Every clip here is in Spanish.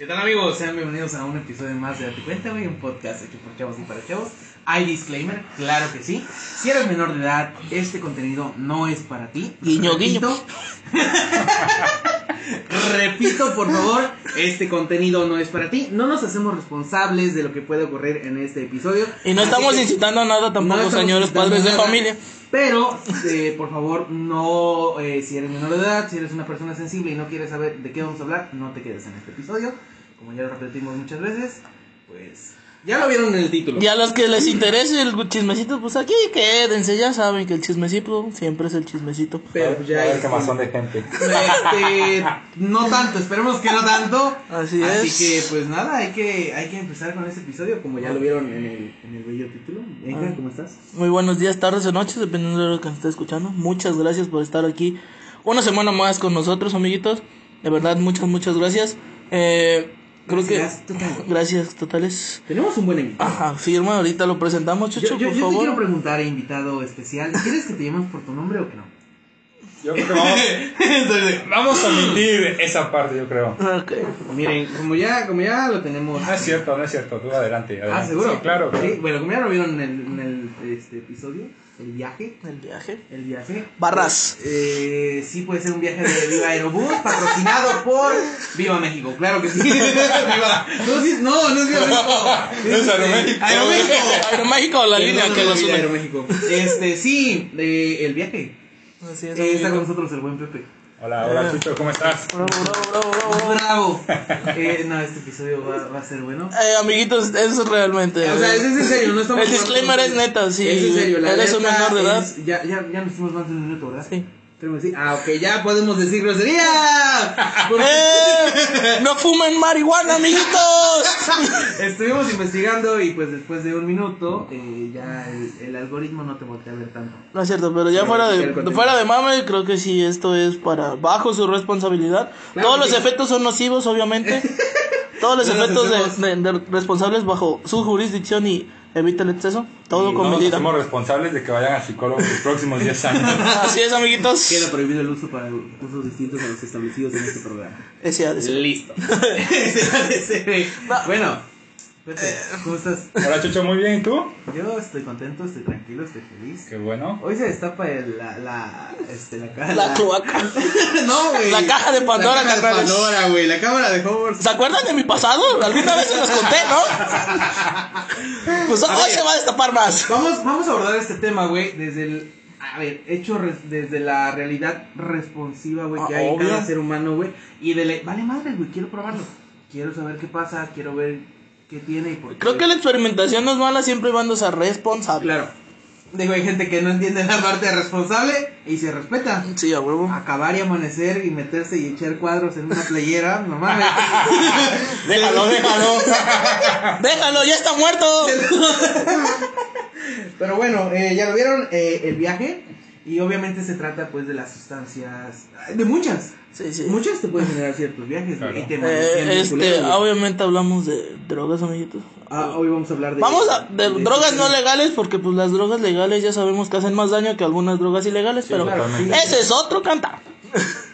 ¿Qué tal amigos? Sean bienvenidos a un episodio más de Date Cuenta, güey, un podcast hecho por chavos y para chavos. Hay disclaimer, claro que sí. Si eres menor de edad, este contenido no es para ti. Guiño, guiño. Repito. Por favor, este contenido no es para ti. No nos hacemos responsables de lo que puede ocurrir en este episodio. Y no estamos que- incitando a nada tampoco, No señores padres de familia. Pero, eh, por favor, no, eh, si eres menor de edad, si eres una persona sensible y no quieres saber de qué vamos a hablar, no te quedes en este episodio. Como ya lo repetimos muchas veces, pues ya lo vieron en el título. Y a los que les interese el chismecito, pues aquí quédense, ya saben que el chismecito siempre es el chismecito. Pero pues ya este, qué mazón de gente. este, no tanto, esperemos que no tanto. Así Así es. que pues nada, hay que, hay que empezar con este episodio, como ya lo vieron en el, en el bello título. Venga, Ah. ¿cómo estás? Muy buenos días, tardes o noches, dependiendo de lo que nos esté escuchando. Muchas gracias por estar aquí una semana más con nosotros, amiguitos. De verdad, muchas, muchas gracias. Eh, creo Gracias, que... total. Gracias, totales. Tenemos un buen invitado. Ajá, firma, ahorita lo presentamos, Yo, Chucho, yo- por yo te quiero favor. preguntar, invitado especial, ¿quieres que te llamemos por tu nombre o que no? Yo creo que vamos, vamos a omitir esa parte, yo creo. Ok. Miren, como ya, como ya lo tenemos. No es cierto, no es cierto. Tú adelante. Ah, seguro. Sí, claro. Sí, bueno, como ya lo vieron en el, en el, este episodio, el viaje. El viaje. El viaje. Barras. Eh, sí, puede ser un viaje de Viva Aerobús, patrocinado por Viva México. Claro que sí. Viva. No, no, no es Viva México. No es Aeroméxico. Aeroméxico. Aeroméxico, la línea Perdóname, que los une. Aeroméxico. Este, sí, de el viaje. Así es, Eh, está con nosotros el buen Pepe. Hola, hola, Chucho, ¿cómo estás? Bravo, bravo, bravo, bravo. Bravo. Eh, no, este episodio va, va a ser bueno. Eh, amiguitos, eso es realmente. O sea, es, es en serio, no estamos El disclaimer es neta, sí. Es en serio, la Eres un menor de edad. ya, ya, ya nos hicimos más de un minuto, ¿verdad? Sí. Tenemos que decir, ah, ok, ya podemos decir grosería. Porque ¡Eh! ¡No fumen marihuana, amiguitos! estuvimos investigando y pues después de un minuto eh, ya el, el algoritmo no te voltea a ver tanto. No es cierto, pero ya Pero fuera de, fuera de mame, creo que sí, esto es para bajo su responsabilidad. Claro Todos los efectos son nocivos, obviamente. Todos los No los efectos de, de- de responsables bajo su jurisdicción y evita el exceso. Todo Y con No medida. hacemos responsables de que vayan al psicólogo los próximos 10 años. Así es, amiguitos. Queda prohibido el uso para usos distintos a los establecidos en este programa. Ese ha de ser. Listo. bueno, Pepe, ¿cómo estás? Hola, Chucho, muy bien. ¿Y tú? Yo estoy contento, estoy tranquilo, estoy feliz. Qué bueno. Hoy se destapa el- la, la, este, la caja. La cloaca. no, güey. La caja de Pandora, La caja de. Pandora, güey. La cámara de Hogwarts. ¿Se acuerdan de mi pasado? Alguna vez se los conté, ¿no? Pues A hoy ver. se va a destapar más. Vamos, vamos a abordar este tema, güey, desde el. A ver, hecho res- desde la realidad responsiva, güey, que Ah, hay en obvio. cada ser humano, güey. Y de. le- Vale madre, güey, quiero probarlo. Quiero saber qué pasa, quiero ver qué tiene y por qué. Creo que la experimentación no es mala siempre y cuando sea responsable. Claro. Digo, hay gente que no entiende la parte responsable y se respeta. Sí, a huevo. Acabar y amanecer y meterse y echar cuadros en una playera, no mames. Déjalo, déjalo. déjalo, ya está muerto. Pero bueno, eh, ya lo vieron, eh, el viaje. Y obviamente se trata pues de las sustancias, de muchas. Sí, sí. Muchas te pueden generar ciertos viajes Claro. y te Eh, este, obviamente hablamos de drogas, amiguitos. Ah, hoy vamos a hablar de... Vamos a de drogas no legales porque pues las drogas legales ya sabemos que hacen más daño que algunas drogas ilegales, pero claro, totalmente. sí. ese es otro cantar.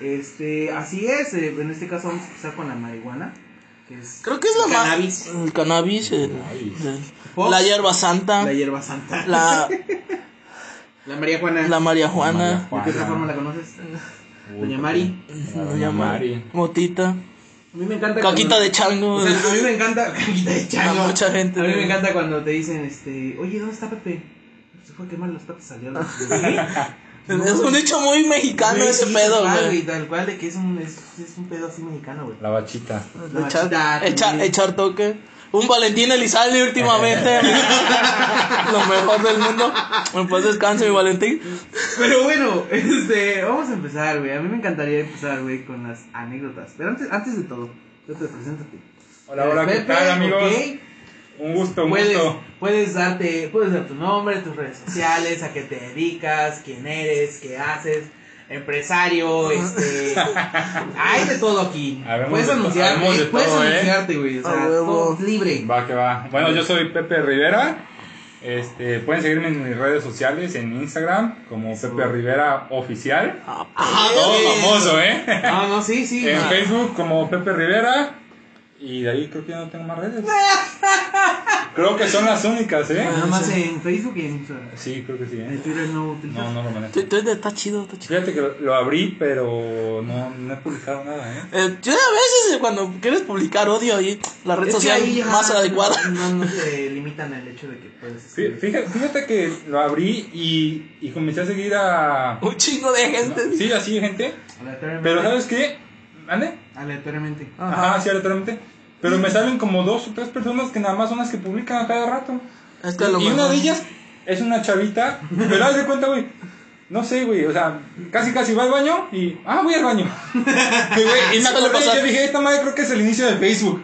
Este, así es, eh, en este caso vamos a empezar con la marihuana. Que es Creo que es la más Cannabis. el cannabis, el- Cannabis. el- Pop. la hierba santa, la hierba santa. la La María Juana. la marihuana, ¿De qué otra forma la conoces? Doña Mari. Doña Mari. motita, A mí me encanta caquita cuando- de chango. O sea, a mí me encanta. Caquita de chango. A mucha gente, A mí me encanta cuando te dicen, este, oye, ¿dónde está Pepe? Se fue a quemar los patas salió. es un hecho muy mexicano ese pedo, güey. Tal cual, de que es un, es, es un pedo así mexicano, güey. La bachita. La Echar, bachita, echar, también. echar toque. Un Valentín Elizalde últimamente. Lo mejor del mundo. En paz descanse mi Valentín. Pero bueno, este, vamos a empezar, güey. A mí me encantaría empezar, güey, con las anécdotas. Pero antes, antes de todo, Pepe, preséntate. Hola, hola, ¿qué tal, amigos? Un gusto, un Puedes, gusto. puedes darte, puedes dar tu nombre, tus redes sociales, a qué te dedicas, quién eres, qué haces, empresario, este, hay de todo aquí. Habemos puedes de to- puedes todo, ¿eh? anunciarte, güey, o A sea, todo libre. Va que va. Bueno, yo soy Pepe Rivera. Este, pueden seguirme en mis redes sociales, en Instagram, como Pepe Rivera Oficial. Ah, Ah, Todo famoso, ¿eh? No, no, sí, sí. En no. Facebook como Pepe Rivera. Y de ahí creo que ya no tengo más redes. creo que son las únicas, ¿eh? Nada más en Facebook y en Instagram. Sí, creo que sí, En ¿eh? Twitter no utilizas. No, no lo manejo. Twitter está chido, está chido. Fíjate que lo, lo abrí, pero no, no he publicado nada, ¿eh? Eh, yo a veces eh, cuando quieres publicar odio ahí, la red Es social más adecuada. No, no se limitan al hecho de que puedes. Fíjate, fíjate que lo abrí y, y comencé a seguir a... Un chingo de gente. Sí, así gente. Aleatoriamente. Pero ¿sabes qué? ¿Ande? Aleatoriamente. Ajá, sí, aleatoriamente. Pero me salen como dos o tres personas que nada más son las que publican a cada rato. Es que a lo y una de ellas es una chavita, pero haz de cuenta, güey. No sé, güey, o sea, casi casi va al baño y, ah, voy al baño. y, güey, y me acordé, yo dije, esta madre creo que es el inicio de Facebook.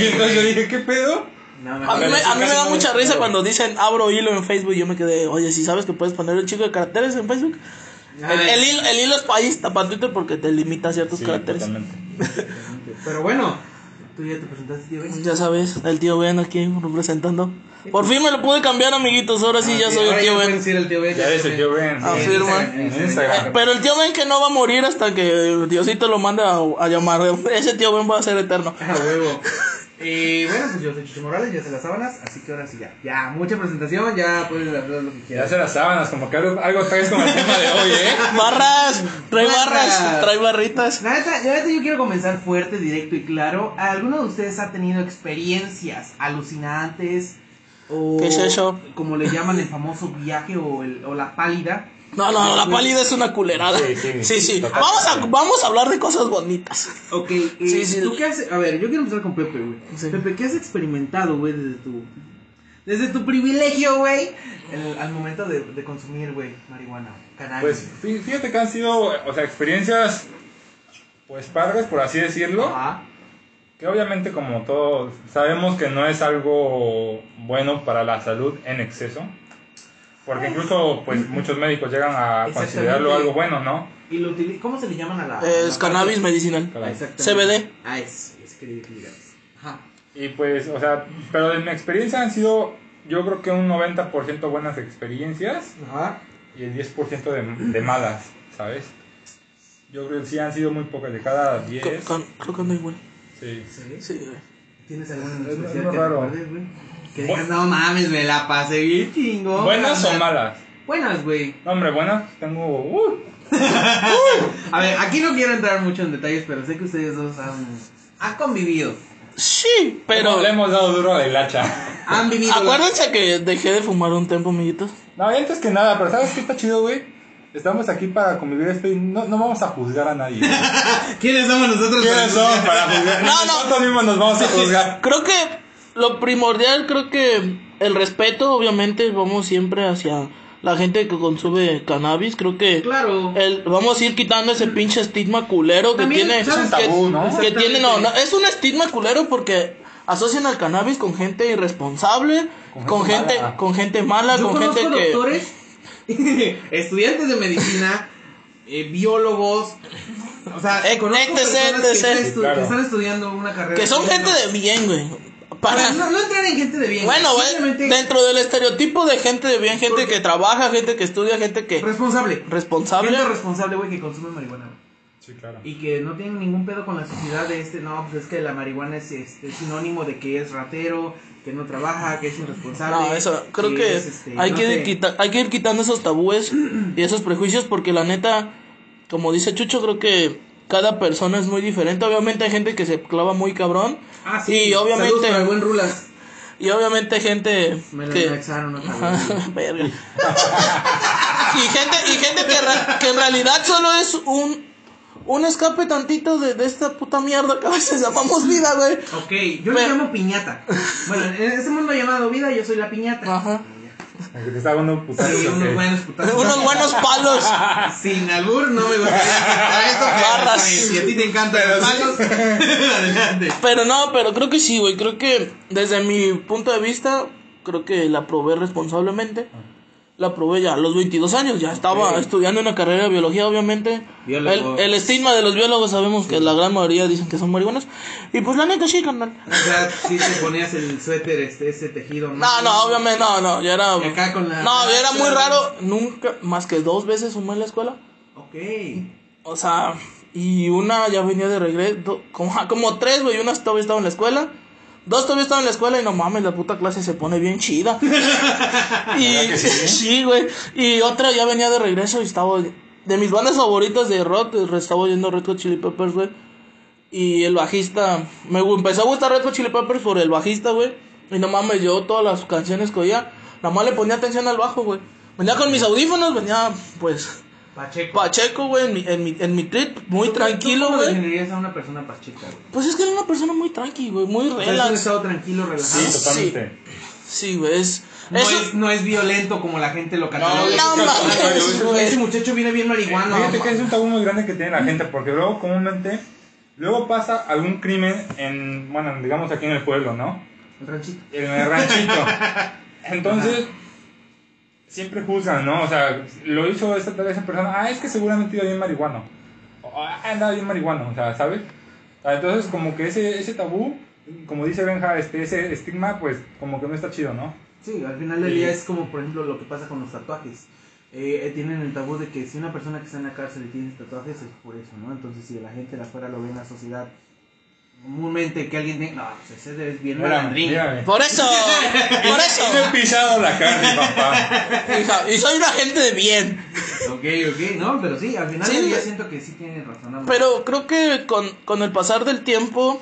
y entonces yo dije, ¿qué pedo? No, A mí, me, a mí me da no mucha risa claro. cuando dicen abro hilo en Facebook. Yo me quedé, oye, si sabes que puedes poner un chico de caracteres en Facebook. El, el hilo, el hilo es país, para Twitter porque te limita a ciertos Sí, caracteres. totalmente. Pero bueno, tú ya te presentaste, tío. Ben? Ya sabes, el tío Ben aquí representando. Por fin me lo pude cambiar, amiguitos. Ahora sí, Ah, ya soy el tío ya Ben. puedes decir el tío Ben. Ya eres el tío Ben. Ah, Instagram. Eh, Pero el tío Ben que no va a morir hasta que Diosito lo mande a, a llamar. Ese tío Ben va a ser eterno. A huevo. Y bueno, pues yo soy Chucho Morales, ya sé las sábanas, así que ahora sí ya. Ya, mucha presentación, ya puedes hablar lo que Ya quieras. hace las sábanas, como que algo, algo traes con el tema de hoy, ¿eh? Barras, trae Barras. barras, trae barritas. La neta, la neta, yo quiero comenzar fuerte, directo y claro. ¿Alguno de ustedes ha tenido experiencias alucinantes? O ¿Qué es eso? Como le llaman el famoso viaje o, el, o la pálida. No, no, la pálida es una culerada. Sí, sí, Sí, sí. total. Vamos a, vamos a hablar de cosas bonitas. Ok, eh, Sí, sí. ¿tú qué has, a ver, yo quiero empezar con Pepe, güey. Sí. Pepe, ¿qué has experimentado, güey, desde tu, desde tu privilegio, güey, el- al momento de, de consumir, güey, marihuana, cannabis? Pues fí- fíjate que han sido, o sea, experiencias, pues padres, por así decirlo. Ajá. Que obviamente, como todos sabemos que no es algo bueno para la salud en exceso. Porque incluso, pues, muchos médicos llegan a considerarlo algo bueno, ¿no? ¿Y lo utili- ¿Cómo se le llaman a la...? a Es la cannabis parte? medicinal. Ah. CBD. Ah, es, es que. Ajá. Y pues, o sea, pero de mi experiencia han sido, yo creo que un 90% buenas experiencias Ajá. y el 10% de, de malas, ¿sabes? Yo creo que sí han sido muy pocas, de cada 10. Con- con- Creo que no igual. Sí. ¿Sí? Sí, güey. ¿Tienes algún Es que raro. recuerdes, güey? Que digas, no mames, me la pasé bien chingón. ¿Buenas o carnal". malas? Buenas, güey. No, hombre, buenas, tengo... uh, A ver, aquí no quiero entrar mucho en detalles, pero sé que ustedes dos han, han convivido. Sí, pero. Le hemos dado duro a la hilacha. Han vivido. la- Acuérdense que dejé de fumar un tiempo, amiguitos. No, y antes que nada, pero ¿sabes qué está chido, güey? Estamos aquí para convivir esto y no, no vamos a juzgar a nadie. ¿Quiénes somos nosotros? ¿Quiénes para son para juzgar? No, no. Nosotros mismos nos vamos a juzgar. Creo que lo primordial, creo que el respeto, obviamente, vamos siempre hacia la gente que consume cannabis. Creo que Claro. el, vamos a ir quitando ese pinche estigma culero que También, tiene. ¿sabes? Es un tabú, que, ¿no? que tiene, no, no, es un estigma culero porque asocian al cannabis con gente irresponsable, con, Con gente, mala. con gente mala, Yo con gente que. doctores, estudiantes de medicina, eh, biólogos. O sea, conozco etc, personas que, están claro. que están estudiando una carrera. Que son gente de bien, güey. Para, No, no entrar en gente de bien. bueno, simplemente dentro del estereotipo de gente de bien, gente que trabaja, gente que estudia, gente que responsable. responsable. Gente responsable, güey, que consume marihuana. Sí, claro. Y que no tienen ningún pedo con la sociedad de este, no, pues es que la marihuana es este, sinónimo de que es ratero, que no trabaja, que es irresponsable. No, eso, creo que es, este, hay, no que ir quita- hay que ir quitando esos tabúes y esos prejuicios porque la neta, como dice Chucho, creo que cada persona es muy diferente. Obviamente hay gente que se clava muy cabrón Ah, sí. y obviamente para el buen Rulas. y obviamente gente Me lo que vez. verga. y gente y gente que, en realidad solo es un un escape tantito de, de esta puta mierda que a veces llamamos vida, güey. Ok, yo Me- le llamo piñata. Bueno, en este mundo llamado vida, yo soy la piñata. Ajá. Aunque te está dando putazos. Sí, ¿o unos buenos putazos. Unos buenos palos. Sin albur, no me gustaría eso. Si a ti te encantan los palos, adelante. Pero no, pero creo que sí, güey. Creo que desde mi punto de vista, creo que la probé responsablemente. La probé ya a los 22 años. Ya estaba estudiando una carrera de biología, obviamente. El, estigma de los biólogos sabemos que la gran mayoría dicen que son marihuanos. Y pues la neta sí, carnal. O sea, si te ponías el suéter, este, ese tejido. No, no, obviamente no, no. Ya era. Acá con la- No, ya era muy raro. Nunca, más que dos veces fumé en la escuela. Ok. O sea, Y una ya venía de regreso. Como, como tres, güey. Una todavía estaba en la escuela. Dos todavía estaban en la escuela y no mames, la puta clase se pone bien chida. y ¿Verdad que sí? güey. Y otra ya venía de regreso y estaba de mis bandas favoritas de rock, eh, estaba oyendo Red Hot Chili Peppers, güey. Y el bajista, me empezó a gustar Red Hot Chili Peppers por el bajista, güey. Y no mames, yo todas las canciones que oía, nada más le ponía atención al bajo, güey. Venía con mis audífonos, venía pues Pacheco. Pacheco, güey, en mi, en mi, en mi trip, muy ¿Tú- tranquilo, ¿Tú cómo güey. definirías a una persona pacheca, güey? Pues es que era una persona muy tranqui, güey, muy sea, es un relax. estado tranquilo, relajado. Sí, totalmente. Sí, güey, es... No, eso- es, no es violento como la gente lo cataloga. No, No contrario, güey. Ese muchacho viene bien marihuano. Fíjate que es un tabú muy grande que tiene la gente, porque luego comúnmente, luego pasa algún crimen en, bueno, digamos aquí en el pueblo, ¿no? El ranchito. En el ranchito. Entonces, siempre juzgan, ¿no? O sea, lo hizo esta tal vez esa persona, ah, es que seguramente iba bien marihuano. Ah, andaba bien marihuano, o sea, ¿sabes? Ah, Entonces, como que ese, ese tabú, como dice Benja, este, ese estigma, pues como que no está chido, ¿no? Sí, al final del día es como, por ejemplo, lo que pasa con los tatuajes. Eh, eh, tienen el tabú de que si una persona que está en la cárcel y tiene tatuajes es por eso, ¿no? Entonces, si la gente de afuera lo ve en la sociedad, comúnmente que alguien diga, no, pues ese es bien malandrín. Por eso, por eso. Y me he pisado la carne, papá. Y soy una gente de bien. Ok, ok, no, pero sí, al final Sí, del día güey. siento que sí tienen razón. Pero creo que con, con el pasar del tiempo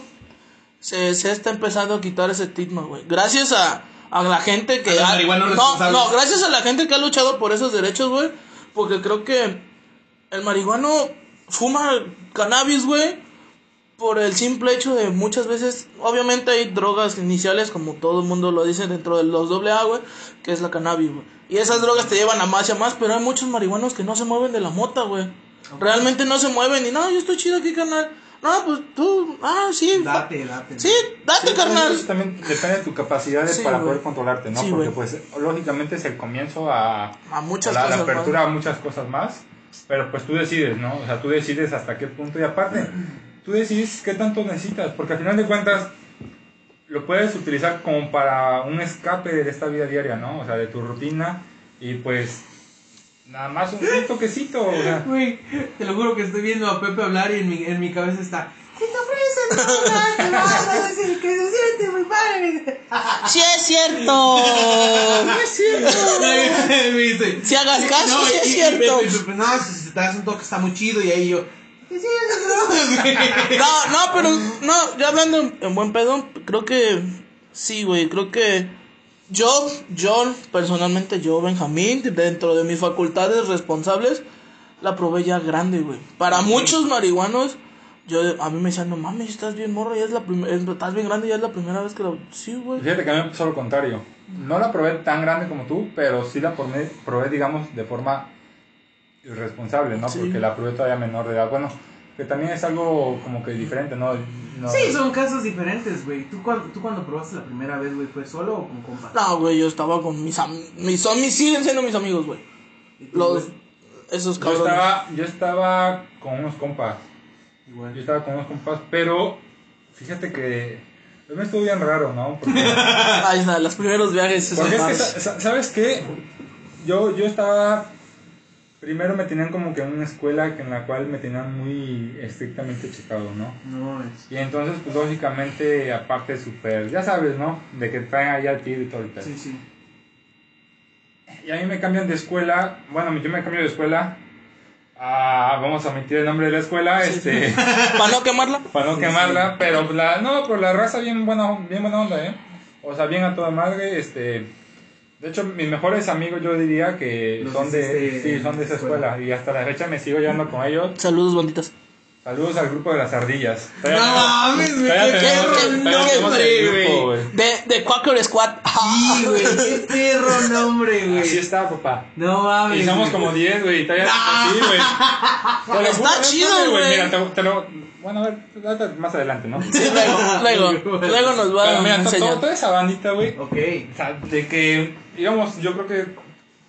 se, se está empezando a quitar ese estigma, güey. Gracias a, a la gente que A ha... No, no, gracias a la gente que ha luchado por esos derechos, güey. Porque creo que el marihuano fuma cannabis, güey. Por el simple hecho de muchas veces, obviamente hay drogas iniciales, como todo el mundo lo dice dentro de los doble A, güey, que es la cannabis, güey. Y esas drogas te llevan a más y a más, pero hay muchos marihuanos que no se mueven de la mota, güey. Realmente no se mueven y no, yo estoy chido aquí, carnal. No, pues tú, ah, sí. Date, date. Sí, date, Sí, carnal. Eso también depende de tu capacidad de- Sí, para poder controlarte, ¿no? Sí, Porque pues lógicamente es el comienzo a, A muchas a la, la cosas. apertura más. a muchas cosas más, pero pues tú decides, ¿no? O sea, tú decides hasta qué punto y aparte, tú decides qué tanto necesitas, porque al final de cuentas lo puedes utilizar como para un escape de esta vida diaria, ¿no? O sea, de tu rutina y pues nada más un, un toquecito, o sea, Güey, te lo juro que estoy viendo a Pepe hablar y en mi, en mi cabeza está. ¿Qué te ofrecen? Te vas a decir que se siente muy padre. Sí es cierto. Me dice, Si hagas caso, no, sí es y cierto. No, si si te das un toque está muy chido y ahí yo. ¿Qué sí, es No, no, pero no, ya hablando en- en buen pedo, creo que sí, güey, creo que yo, yo, personalmente, yo, Benjamín, dentro de mis facultades responsables, la probé ya grande, güey. Para muchos marihuanos, yo, a mí me decían, no mames, estás bien morro, ya es la primera, estás bien grande, ya es la primera vez que la... Sí, güey. Fíjate que a mí me pasó lo contrario. No la probé tan grande como tú, pero sí la probé, probé digamos, de forma irresponsable, ¿no? Sí. Porque la probé todavía menor de edad. Bueno, que también es algo como que diferente, ¿no? No- Sí, son casos diferentes, güey. ¿Tú, cuando- ¿Tú cuando probaste la primera vez, güey, fue solo o con compas? No, güey, yo estaba con mis amigos, mis, son mis, siguen siendo mis amigos, güey. ¿Y tú, Los, güey? esos Yo cabrones. estaba, yo estaba con unos compas. Yo Igual. estaba con unos compas, pero fíjate que me estuvo bien raro, ¿no? Porque, Ahí está, los primeros viajes. porque es que, ¿sabes qué? Yo, yo estaba... Primero me tenían como que en una escuela que en la cual me tenían muy estrictamente checado, ¿no? No mames. Y entonces, pues lógicamente, aparte súper, ya sabes, ¿no? De que traen ahí al tiro y todo el pedo. Sí, sí. Y a mí me cambian de escuela, bueno, yo me cambio de escuela, a, vamos a omitir el nombre de la escuela, este, Para no quemarla. para no Sí, quemarla, pero la, no, pero la raza bien buena, bien buena onda, ¿eh? O sea, bien a toda madre, este, de hecho, mis mejores amigos yo diría que Los son de, sí, son de esa escuela. escuela, y hasta la fecha me sigo llevando con ellos. Saludos, banditas. Saludos al grupo de las ardillas. No mames, güey. Qué nombre, güey. De, de Quaker Squad. Sí, güey. Qué perro nombre, güey. Así está, papá. No mames. Y somos como 10, güey. Todavía así, güey. Está chido, güey. Mira, te, te lo. Bueno, a ver, más adelante, ¿no? Sí, luego, luego, luego nos va a mira, enseñar. to- toda esa bandita, güey. Ok. O sea, de que íbamos, yo creo que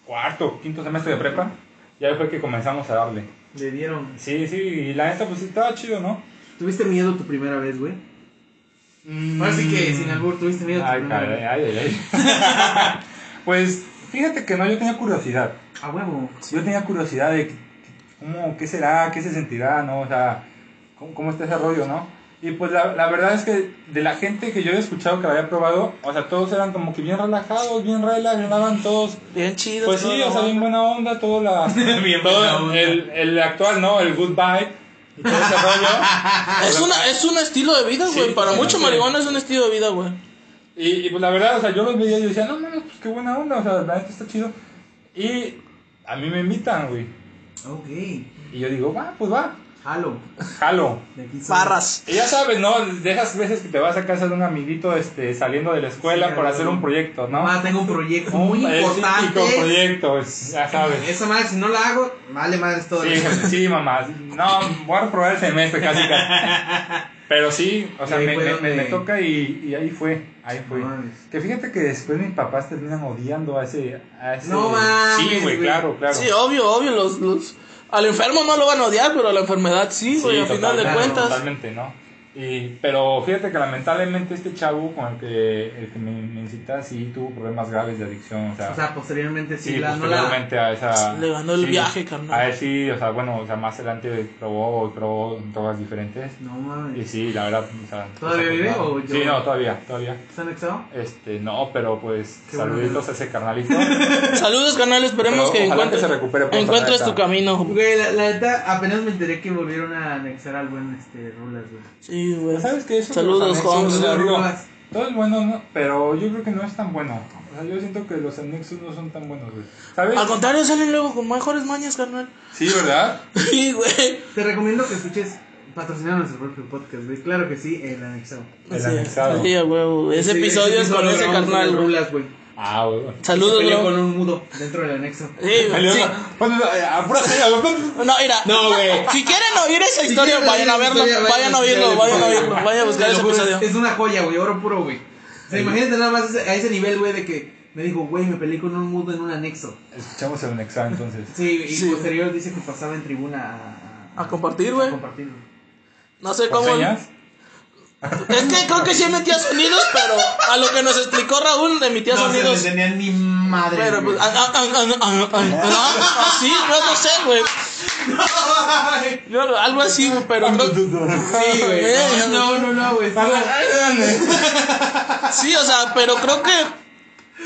cuarto, quinto semestre de prepa. Ya fue que comenzamos a darle. Le dieron. Sí, sí, y la neta, pues estaba chido, ¿no? ¿Tuviste miedo tu primera vez, güey? Ahora sí que, sin albur, tuviste miedo tu primera caray, vez. ay, ay, ay. pues fíjate que no, yo tenía curiosidad. A huevo. Yo tenía curiosidad de ¿cómo, ¿qué será? ¿Qué se sentirá? ¿No? O sea, ¿cómo, cómo está ese rollo, no? Y pues la, la verdad es que de la gente que yo había escuchado que lo había probado, o sea, todos eran como que bien relajados, bien relax, andaban todos Bien chido. pues sí, o sea, bien buena onda, todo la. Bien todo buena onda. El, el actual, ¿no? El goodbye. Y todo ese rollo. Es, una, es un estilo de vida, güey. Sí, Para muchos marihuana es un estilo de vida, güey. Y, y pues la verdad, o sea, yo los veía y yo decía, no mames, pues qué buena onda, o sea, la neta está chido. Y a mí me invitan, güey. Ok. Y yo digo, va, pues va, Jalo. De aquí soy. Barras. Y ya sabes, ¿no? De esas veces que te vas a casa de un amiguito este, saliendo de la escuela Sí, por claro. hacer un proyecto, ¿no? Mamá, tengo un proyecto Un- muy importante. típico proyecto, ya sabes. Esa madre, si no la hago, vale madre todo. Sí, sí, mamá. No, voy a reprobar el semestre casi. casi. Pero sí, o sea, me, toca y, y ahí fue, ahí fue. Que fíjate que después mis papás terminan odiando a ese... A ese No mames, Sí, güey, güey. claro, claro. Sí, obvio, obvio. Los, los... Al enfermo no lo van a odiar, pero a la enfermedad sí, güey. Sí, a final de cuentas. Totalmente, ¿no? Y, pero fíjate que lamentablemente este chavo con el que, el que me, me incita sí tuvo problemas graves de adicción, o sea... O sea, posteriormente sí, Sí, la, no la. posteriormente a esa... Le ganó el sí, viaje, carnal. A él sí, o sea, bueno, o sea, más adelante probó, probó drogas diferentes. No Y mames. sí, la verdad, o sea... ¿Todavía vive o Sí, yo- no, todavía, todavía. ¿Está anexado? Este, no, pero pues, Qué bueno. saluditos a ese carnalito. Saludos, canal. Esperemos Pero que encuentres, que se recupere pronto, encuentres la tu camino. Güey, la, la neta, apenas me enteré que volvieron a anexar al buen este, Rulas, güey. Sí, güey. ¿Sabes qué? Eso Saludos, Holmes. todo es bueno, ¿no? pero yo creo que no es tan bueno. O sea, yo siento que los anexos no son tan buenos, güey. ¿Sabes? Al contrario, salen luego con mejores mañas, carnal. Sí, ¿verdad? Sí, güey. Te recomiendo que escuches patrocinar nuestro propio podcast, güey. Claro que sí, el anexado. El Sí, anexado. Sí, huevo. Ese Sí, episodio es con ese carnal, güey. Ah, güey. Saludos, bro. con un mudo dentro del anexo. Sí, güey. Sí. Bueno, eh, apúrate. No, mira. No, güey. Si quieren oír esa historia, quieren vayan a esa verlo. historia, Vayan a vayan oírlo, a vayan a. Vayan a buscar Te ese lo juro, episodio. Es una joya, güey, oro puro, güey. O sea, imagínate nada más ese- a ese nivel, güey, de que me dijo, güey, me peleé con un mudo en un anexo. Escuchamos el anexado entonces. Sí, y Sí. posterior dice que pasaba en tribuna a, A compartir, a güey. compartir, güey. No sé ¿Con cómo. señas? Es que creo que sí emitía sonidos, pero a lo que nos explicó Raúl, emitía No se sonidos. entendía ni madre. Pero pues, ah, ah, ah, ah, ah, ah, ah, así, no, no sé, güey. Yo, algo así, pero Sí, güey. Eh, No, no, no, güey. Sí, o sea, pero creo que.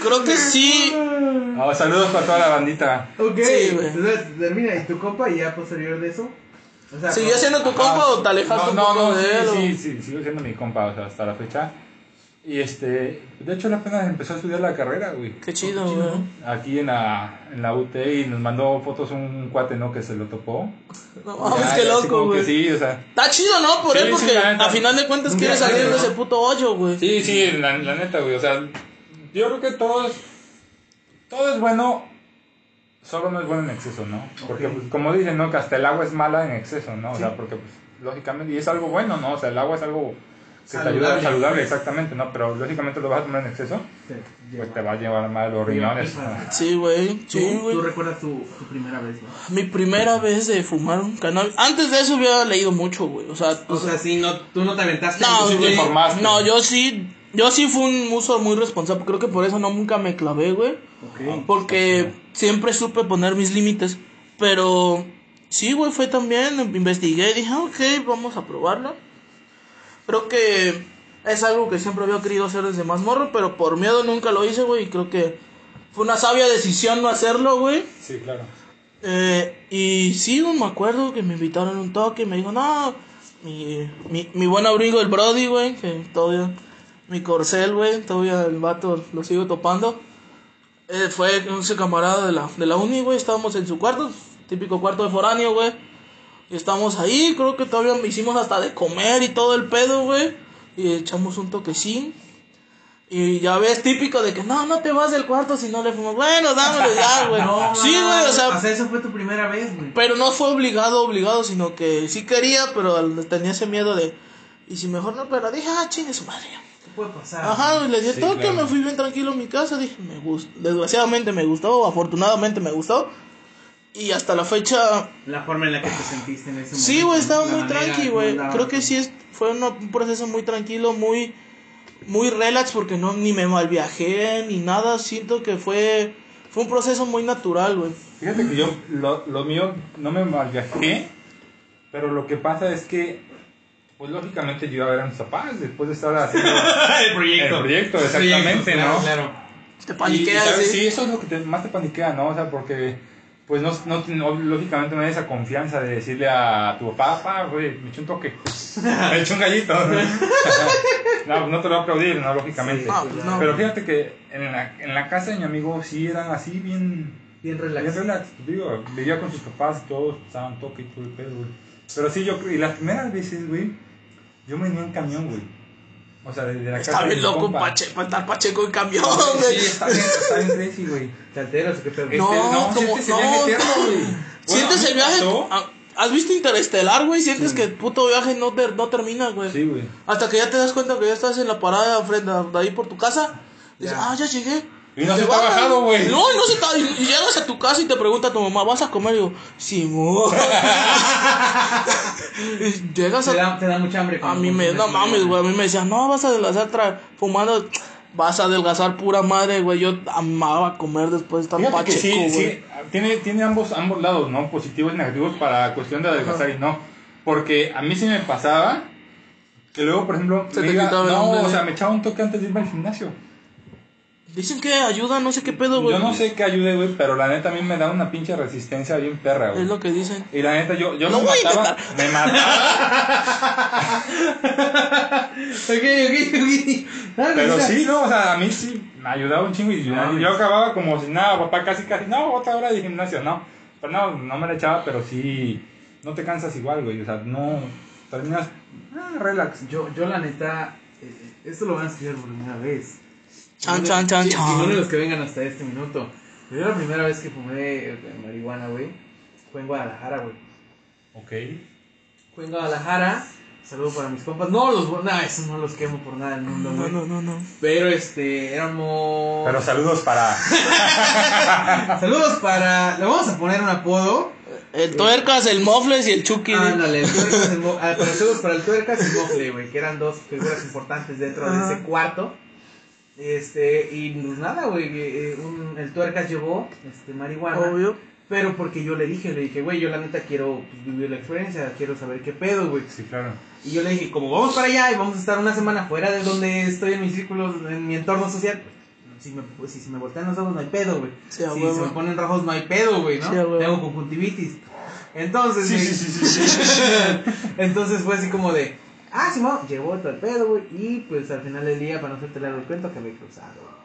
Creo que sí. Ah, saludos para toda la bandita. Ok, Sí, güey. entonces termina y tu compa y ya posterior de eso. O sea, ¿Siguió siendo tu compa o te alejaste no, un poco no, no, de él? o- sí, sí, sí, sigo siendo mi compa, o sea, hasta la fecha. Y este, de hecho, él apenas empezó a estudiar la carrera, güey. Qué chido, güey. Aquí en la, en la UT y nos mandó fotos un cuate, ¿no? Que se lo topó. No mames, qué loco, güey. Sí, o sea. Está chido, ¿no? Por Sí, él, sí, porque la neta. a final de cuentas quiere salir de ese puto hoyo, güey. Sí, sí, la, la neta, güey. O sea, yo creo que todo es, todo es bueno, solo no es bueno en exceso, ¿no? Porque, pues, como dicen, ¿no? Que hasta el agua es mala en exceso, ¿no? O sea, porque, pues, lógicamente, y es algo bueno, ¿no? O sea, el agua es algo que te ayuda Saludable. saludable, exactamente, ¿no? Pero, lógicamente, lo vas a tomar en exceso, Te pues te va a llevar mal los riñones. ¿no? Sí, güey. ¿Tú, Sí, güey. ¿Tú recuerdas tu, tu primera vez, güey? Mi primera vez de fumar un cannabis. Antes de eso hubiera leído mucho, güey. O sea, O sea, sí, no, tú no te aventaste. no, tú sí te- informaste. No, yo sí. Yo sí fui un uso muy responsable. Creo que por eso no nunca me clavé, güey. Ok. Porque siempre supe poner mis límites. Pero sí, güey, fue también. Investigué dije, "Ah, ok, vamos a probarlo. Creo que es algo que siempre había querido hacer desde más morro. Pero por miedo nunca lo hice, güey. Y creo que fue una sabia decisión no hacerlo, güey. Sí, claro. Eh, y sí, me acuerdo que me invitaron a un toque y me dijo, no, mi, mi, mi buen abrigo, el Brody, güey, que todavía, mi corcel, güey, todavía el vato lo sigo topando. Eh, fue ese camarada de la, de la uni, güey, estábamos en su cuarto, típico cuarto de foráneo, güey. Y estamos ahí, creo que todavía hicimos hasta de comer y todo el pedo, güey. Y echamos un toquecín. Y ya ves, típico de que no, no te vas del cuarto si no le fumas. Bueno, dámelo ya, güey. No, sí, güey, o sea, O sea, eso fue tu primera vez, güey. pero no fue obligado, obligado, sino que sí quería, pero tenía ese miedo de. Y si mejor no, pero dije, ah, chingue su madre. ¿Qué puede pasar? Ajá, le di el Sí, toque, claro. me fui bien tranquilo a mi casa. Dije, me gustó. Desgraciadamente me gustó, afortunadamente me gustó. Y hasta la fecha, La forma en la que te sentiste en ese momento. sí, güey, estaba muy tranqui, güey. Creo que sí es, fue una- un proceso muy tranquilo, muy, muy relax, porque no ni me malviajé ni nada. Siento que fue, fue un proceso muy natural, güey. Fíjate que yo, lo, lo mío, no me malviajé, pero lo que pasa es que, pues lógicamente yo iba a ver a mis papás después de estar haciendo el proyecto. el proyecto, exactamente, ¿no? Claro. Te paniqueas, y, ¿sabes? ¿sí? Sí, eso es lo que te- más te paniquea, ¿no? O sea, porque, pues, no, no, no- lógicamente no hay esa confianza de decirle a tu papá, papá, güey, me eché un toque, me eché un gallito. no, no te lo voy a aplaudir, ¿no? Lógicamente. Sí, pues no. Pero fíjate que en la, en la casa de mi amigo sí eran así bien... Bien Bien relax. relax, digo, vivía con sus papás y todos estaban toque y todo el pedo, güey. Pero sí, yo y las primeras veces, güey, yo me venía en camión, güey. O sea, desde la casa Está bien loco compa. pache, para estar pacheco en camión, Sí, güey. está bien, está bien crazy, güey. ¿Te alteras qué pedo? No, Este, no, como- sientes el no, viaje eterno, no. güey. Sientes Bueno, el viaje. ¿Has visto Interestelar, güey? Sientes que el puto viaje no, no termina, güey. Sí, güey. Hasta que ya te das cuenta que ya estás en la parada frente a- de ahí por tu casa. Dices, Ya. ah, ya llegué. Y no Te se está bajado, güey. No, y no se está. Y, y llegas a tu casa y te pregunta a tu mamá, ¿vas a comer? Y yo, Simón. y llegas Te a. da, te da mucha hambre. A mí me. No mames, güey. A mí me decían, no, vas a adelgazar tra- fumando. Vas a adelgazar pura madre, güey. Yo amaba comer después de estar Fíjate pacheco, sí, sí, tiene, tiene ambos, ambos lados, ¿no? Positivos y negativos para cuestión de adelgazar y no. Porque a mí sí me pasaba que luego, por ejemplo, Se me te iba- quitaba el no, o ¿no? sea, me echaba un toque antes de irme al gimnasio. Dicen que ayuda, no sé qué pedo, güey. Yo no sé qué ayude, güey, pero la neta a mí me da una pinche resistencia bien perra, güey. Es lo que dicen. Y la neta, yo, yo Lo me voy a mataba, me mataba, Ok, ok, ok. Ah, pero sí, no, o sea, a mí sí me ayudaba un chingo y yo, yo acababa como si nada, papá, casi, casi, no, otra hora de gimnasio, no. Pero no, no me la echaba, pero sí, no te cansas igual, güey, o sea, no, terminas, ah, relax. Yo, yo la neta, eh, esto lo van a escuchar por primera vez. Chan, chan, chan, Sí, chan. Ninguno de los que vengan hasta este minuto. Yo la primera vez que fumé eh, marihuana, güey, fue en Guadalajara, güey. Ok. Fue en Guadalajara. Saludo para mis compas. No los, no, esos no los quemo por nada del mundo, No, güey. no, no, no. Pero este, éramos. Pero saludos para, Saludos para. Le vamos a poner un apodo. El tuercas, el mofles y el chucky. Ándale, el tuercas, el mo- ah, pero saludos para el tuercas y el mofle, güey, que eran dos figuras importantes dentro de ese cuarto. Este, y pues nada, güey, eh, un- el tuercas llevó este, marihuana. Obvio. Pero porque yo le dije, le dije, güey, yo la neta quiero pues, vivir la experiencia, quiero saber qué pedo, güey. sí, claro. Y yo le dije, como vamos para allá y vamos a estar una semana fuera de donde estoy en mis círculos, en mi entorno social, si me, pues, si se me voltean los ojos no hay pedo, güey. Sí, si se me ponen rojos no hay pedo, güey, ¿no? Sí. Tengo conjuntivitis. Entonces, Sí, güey, sí, sí, sí, sí. entonces fue así como de, ah, Simón, llevó todo el pedo, güey. Y pues al final del día, para no hacerte largo el cuento, que me cruzado, güey.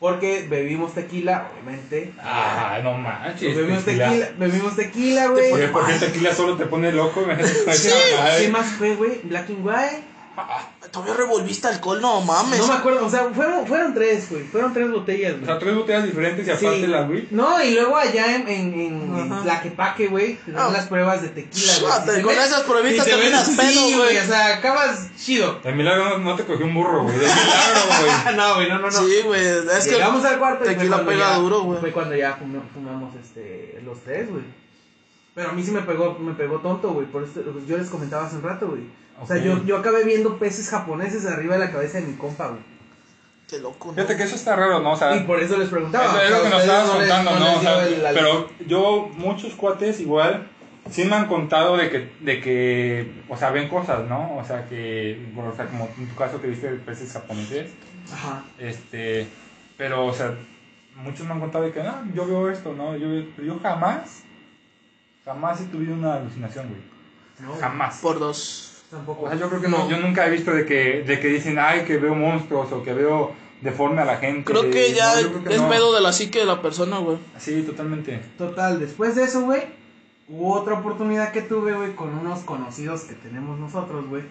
Porque bebimos tequila, obviamente. Ah, no manches. Pues bebimos tequila. tequila, bebimos tequila, güey. Oye, ¿por qué el tequila solo te pone loco? Sí. ¿qué más fue, güey? Black and White. Todavía revolviste alcohol, no mames. No me acuerdo, o sea, fueron, fueron tres, güey. Fueron tres botellas, O güey. sea, tres botellas diferentes y aparte Sí. la güey. No, y luego allá en, en, en. Tlaquepaque, güey, Ah. las pruebas de tequila, güey. Ah, Si con ves- esas pruebitas si te terminas pedo, sí, güey. O sea, acabas chido. De milagro no, no te cogió un burro, güey. De milagro, güey. no, güey, no, no, no. Sí, güey. Es que. Llegamos al cuarto tequila pega ya- duro, güey. Fue cuando ya fum- fumamos este, los tres, güey. Pero a mí sí me pegó, me pegó tonto, güey. Por eso yo les comentaba hace un rato, güey. O sea, yo, yo acabé viendo peces japoneses arriba de la cabeza de mi compa, güey. Qué loco, ¿no? Fíjate que eso está raro, ¿no? O sea, Y por eso les preguntaba. eso es lo que nos estabas no les- contando, ¿no? O sea, pero yo, muchos cuates igual, sí me han contado de que, de que, o sea, ven cosas, ¿no? O sea, que, bueno, o sea, como en tu caso que viste peces japoneses, Ajá. este, pero, o sea, muchos me han contado de que, no, yo veo esto, ¿no? Yo, yo jamás, jamás he tenido una alucinación, güey. No, güey, Jamás. Por dos. Tampoco. O sea, yo creo que No. yo nunca he visto de que, de que dicen, ay, que veo monstruos o que veo deforme a la gente. Creo que ya No, yo creo que es no. pedo de la psique de la persona, güey. Sí, totalmente. Total, después de eso, güey, hubo otra oportunidad que tuve, güey, con unos conocidos que tenemos nosotros, güey,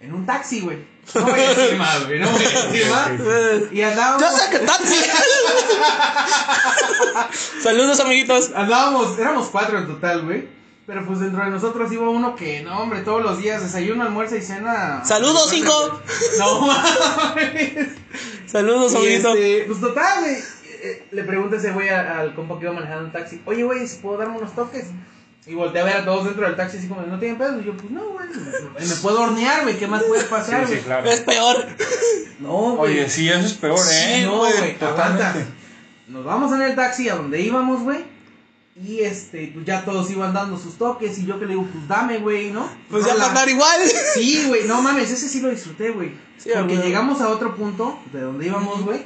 en un taxi, güey. No voy a decir más, güey, no voy a decir más. Y andábamos, Ya sé que taxi. Saludos, amiguitos. andábamos, éramos cuatro en total, güey. Pero pues dentro de nosotros iba uno que, no, hombre, todos los días desayuno, almuerzo y cena. Saludos, cinco. No mames. Saludos, Y amiguitos. este, pues total, güey. eh, Le pregunta ese güey al compa que iba manejando un taxi, oye, güey, ¿si puedo darme unos toques? Y volteé a ver a todos dentro del taxi así como, ¿no tienen pedo? Y yo, pues no, güey, me puedo hornear, güey, ¿qué más puede Sí, pasar, sí, güey? claro. Es peor. No, güey. Oye, sí, eso es peor, ¿eh? Sí, no, güey, aguanta. nos vamos en el taxi a donde íbamos, güey. Y este, pues ya todos iban dando sus toques. Y yo que le digo, pues dame, güey, ¿no? Pues ya la- para andar igual. Sí, güey, no mames, ese sí lo disfruté, güey. Sí, Porque güey. llegamos a otro punto de donde íbamos, güey.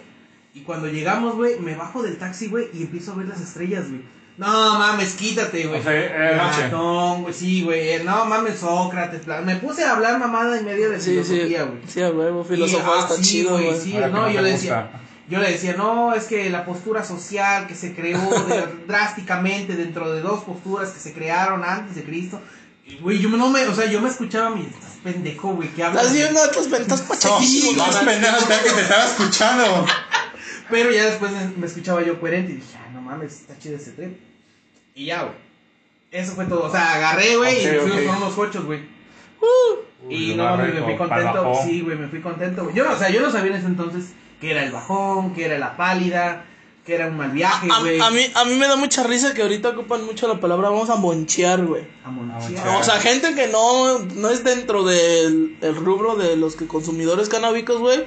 Y cuando llegamos, güey, me bajo del taxi, güey, y empiezo a ver las estrellas, güey. No mames, quítate, güey. O sea, noche. Platón, güey, sí, güey. eh, No mames, Sócrates. Me puse a hablar mamada y media de Sí, sí. filosofía, güey. Sí, a huevo, filosofar Y, ah, está sí, chido, güey, sí, no, yo le gusta. decía, yo le decía, no, es que la postura social que se creó de- drásticamente dentro de dos posturas que se crearon antes de Cristo. Y, Güey, yo no me, o sea, yo me escuchaba a mí, estás pendejo, güey, ¿qué hablas? Estás güey?" viendo otros ventas No, pachequísimos. más pendejo está que te estaba escuchando. Pero ya después me, escuchaba yo coherente y dije, ah, no mames, está chido ese trip. Y ya, güey. Eso fue todo. O sea, agarré, güey, y nos fuimos ok. por unos cochos, güey. Uh, Y no, me fui contento. Sí, güey, me fui contento, güey. Yo, no- o sea, yo no sabía en ese entonces que era el bajón, que era la pálida, que era un mal viaje, güey. a, a mí, a mí me da mucha risa que ahorita ocupan mucho la palabra vamos a monchear, güey. A monchear. O sea, gente que no, no es dentro del el rubro de los que consumidores canábicos, güey.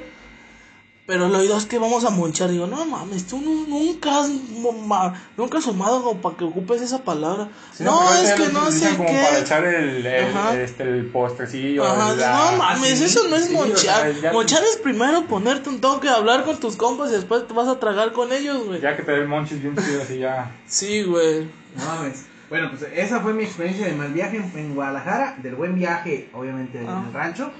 Pero el oído es que vamos a monchar. Digo, no mames, tú nu- nunca has, ma- nunca has fumado como para que ocupes esa palabra. Sí, no, es que lo no sé como qué. para echar el, el, Ajá. este, el postrecillo. Ajá, la- no mames, sí, eso no es sí, o monchar. sea, ya- monchar es primero ponerte un toque, hablar con tus compas y después te vas a tragar con ellos, güey. Ya que te dé el monchis bien chido así ya. Sí, güey. No mames. Bueno, pues esa fue mi experiencia de mal viaje en, en Guadalajara, del buen viaje, obviamente, Ah. en el rancho.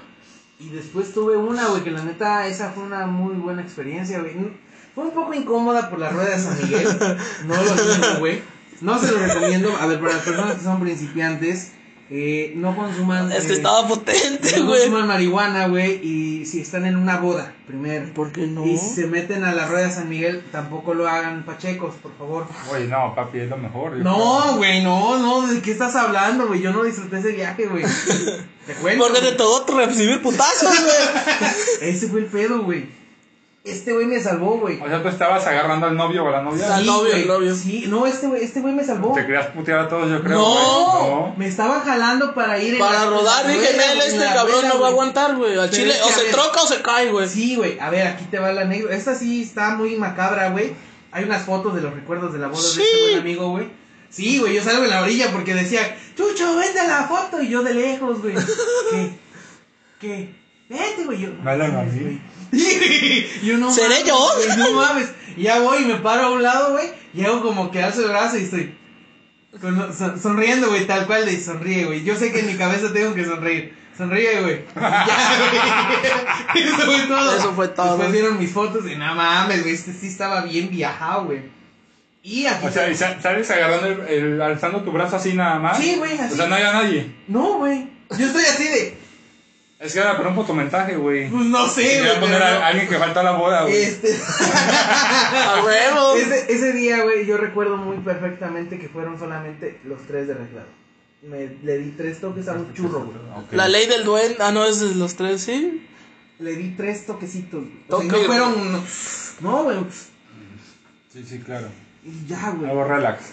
Y después tuve una, güey, que la neta, esa fue una muy buena experiencia, güey. Fue un poco incómoda por la rueda de San Miguel. No lo niego, güey. No se lo recomiendo. A ver, para las personas que son principiantes, eh, no consuman. Es que eh, estaba potente, no güey. consuman marihuana, güey. Y si están en una boda, primero. ¿Por qué no? Y si se meten a la rueda de San Miguel, tampoco lo hagan pachecos, por favor. Oye, no, papi, es lo mejor. yo creo. No, güey, no, no, ¿de qué estás hablando, güey? Yo no disfruté ese viaje, güey. Te cuento. Porque te tocó recibir putazos, güey. Ese fue el pedo, güey. Este güey me salvó, güey. O sea, tú estabas agarrando al novio o a la novia. Al novio, güey. al novio. Sí, no, este güey, este güey me salvó. Te querías putear a todos, yo creo. No, me estaba jalando para ir en Para la- rodar, dije, güey, este cabrón rueda, no va a aguantar, güey. Al Pero chile, es que, o se ver, troca o se cae, güey. Sí, güey. A ver, aquí te va la anécdota. Esta sí está muy macabra, güey. Hay unas fotos de los recuerdos de la boda Sí. de este buen amigo, güey. Sí, güey, yo salgo en la orilla porque decía, Chucho, vente la foto. Y yo de lejos, güey. ¿Qué? ¿Qué? Vete, güey. Yo, hablan así. güey. yo no ¿Seré mames, yo? güey, no mames. Y ya voy y me paro a un lado, güey. Y hago como que alzo el brazo y estoy con- son- sonriendo, güey, tal cual de sonríe, güey. Yo sé que en mi cabeza tengo que sonreír. Sonríe, güey. Ya, güey. Eso fue todo. Eso fue todo. Después vieron mis fotos y no mames, güey. Este sí estaba bien viajado, güey. Y aquí. O sea, y sa- sales agarrando el, el- alzando tu brazo así nada más. Sí, güey, así. O sea, no había nadie. No, güey. Yo estoy así de. Es que era para un fotomontaje, güey. Pues no sé, güey. poner pero a no. alguien que falta a la boda, güey. Este. A huevo. Ese, ese día, güey, yo recuerdo muy perfectamente que fueron solamente los tres de reclamo. Me, le di tres toques a un churro, güey. La ley del duende. Ah, no, es de los tres, ¿sí? Le di tres toquecitos. O sea, no fueron. No, güey. Sí, sí, claro. Y ya, güey. Algo relax.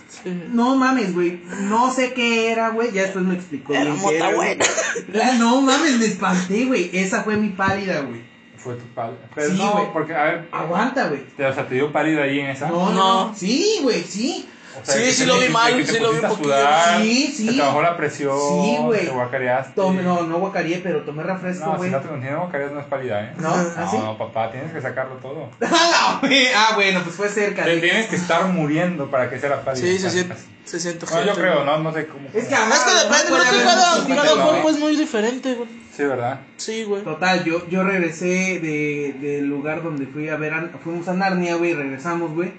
No mames, güey. No sé qué era, güey. Ya después me explicó. Era mota güey. buena. No mames, me espanté, güey. Esa fue mi pálida, güey. Fue tu pálida. Pero Sí, no, güey. porque, a ver. Aguanta, güey. Te, o sea, te dio pálida ahí en esa. No, no, No. no. Sí, güey, sí. O sea, Sí, sí te- lo vi mal, te sí lo vi un poquillo. sudar, Sí, sí. Te bajó la presión. Sí, güey. Te guacareaste. Tome, no, no guacareé, pero tomé refresco, No, si güey. no te si no guacareas no es pálida, ¿eh? ¿No? No, ¿Ah, sí? no, papá, tienes que sacarlo todo. Ah, güey. Ah, bueno, pues fue cerca. Te tienes que estar muriendo para que sea la pálida. Sí, se siente. Se siente Bueno, yo creo, no, no sé cómo. Es que, Es que no depende, cada, cada ¿no? cuerpo es muy diferente, güey. Sí, ¿verdad? Sí, güey. Total, yo, yo regresé de, del lugar donde fui a ver, fuimos a Narnia, güey, regresamos, güey.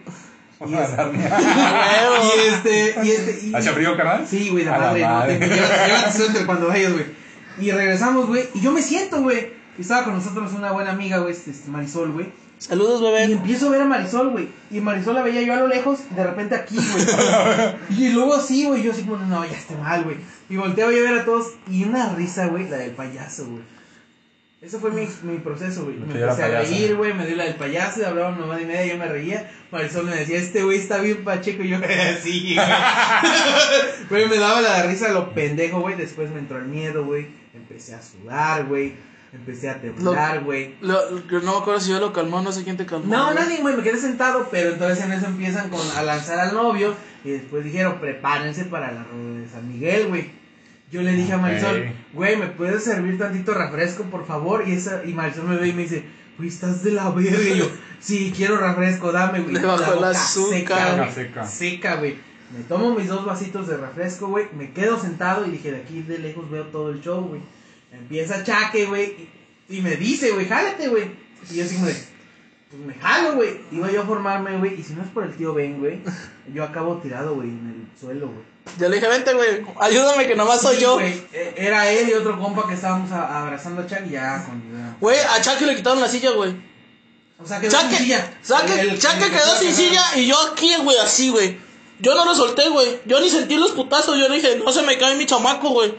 Y, es- Narnia. y este, y este, y, ¿Hace frío, carnal? Sí, güey, de madre, no, madre. suéter cuando vayas, güey. Y regresamos, güey, y yo me siento, güey. Y estaba con nosotros una buena amiga, güey, este, este, Marisol, güey. Saludos, Y bebé. empiezo a ver a Marisol, güey. Y Marisol la veía yo a lo lejos, y de repente aquí, güey. y luego así, güey, yo así como, no, ya está mal, güey. Y volteaba yo a ver a todos, y una risa, güey, la del payaso, güey. Ese fue mi, mi proceso, güey. Me Me dio la empecé a reír, güey, me dio la del payaso, y hablaba una mamá y media, yo me reía. Marisol me decía, este güey está bien pacheco, y yo, sí, güey. Güey, me daba la risa lo pendejo, güey. Después me entró el miedo, güey. Empecé a sudar, güey. Empecé a temblar, güey. No me acuerdo si yo lo calmó, no sé quién te calmó. No, nadie, güey, me quedé sentado, pero entonces en eso empiezan con, a lanzar al novio y después dijeron, prepárense para la rueda de San Miguel, güey. Yo le dije a Marisol, güey, ¿me puedes servir tantito refresco, por favor? Y esa y Marisol me ve y me dice, güey, estás de la verga. Y yo, sí, quiero refresco, dame, güey. Le bajó boca azúcar. Seca, güey. Seca. Seca, güey. Me tomo mis dos vasitos de refresco, güey. Me quedo sentado y dije, de aquí de lejos veo todo el show, güey. Empieza Chaque, güey. Y, y me dice, güey, jálate, güey. Y yo así como de, pues me jalo, güey. Iba yo a formarme, güey. Y si no es por el tío Ben, güey, yo acabo tirado, güey, en el suelo, güey. Yo le dije, vente, güey, ayúdame que nomás soy Sí, yo. eh, Era él y otro compa que estábamos abrazando a Chaque y ya con. ya. Güey, a Chucky le quitaron la silla, güey. O sea, quedó sin Chaque, silla. Chaque, El- el- Chaque el que quedó sin silla y yo aquí, güey, así, güey. Yo no lo solté, güey. Yo ni sentí los putazos. Yo dije, no se me cae mi chamaco, güey.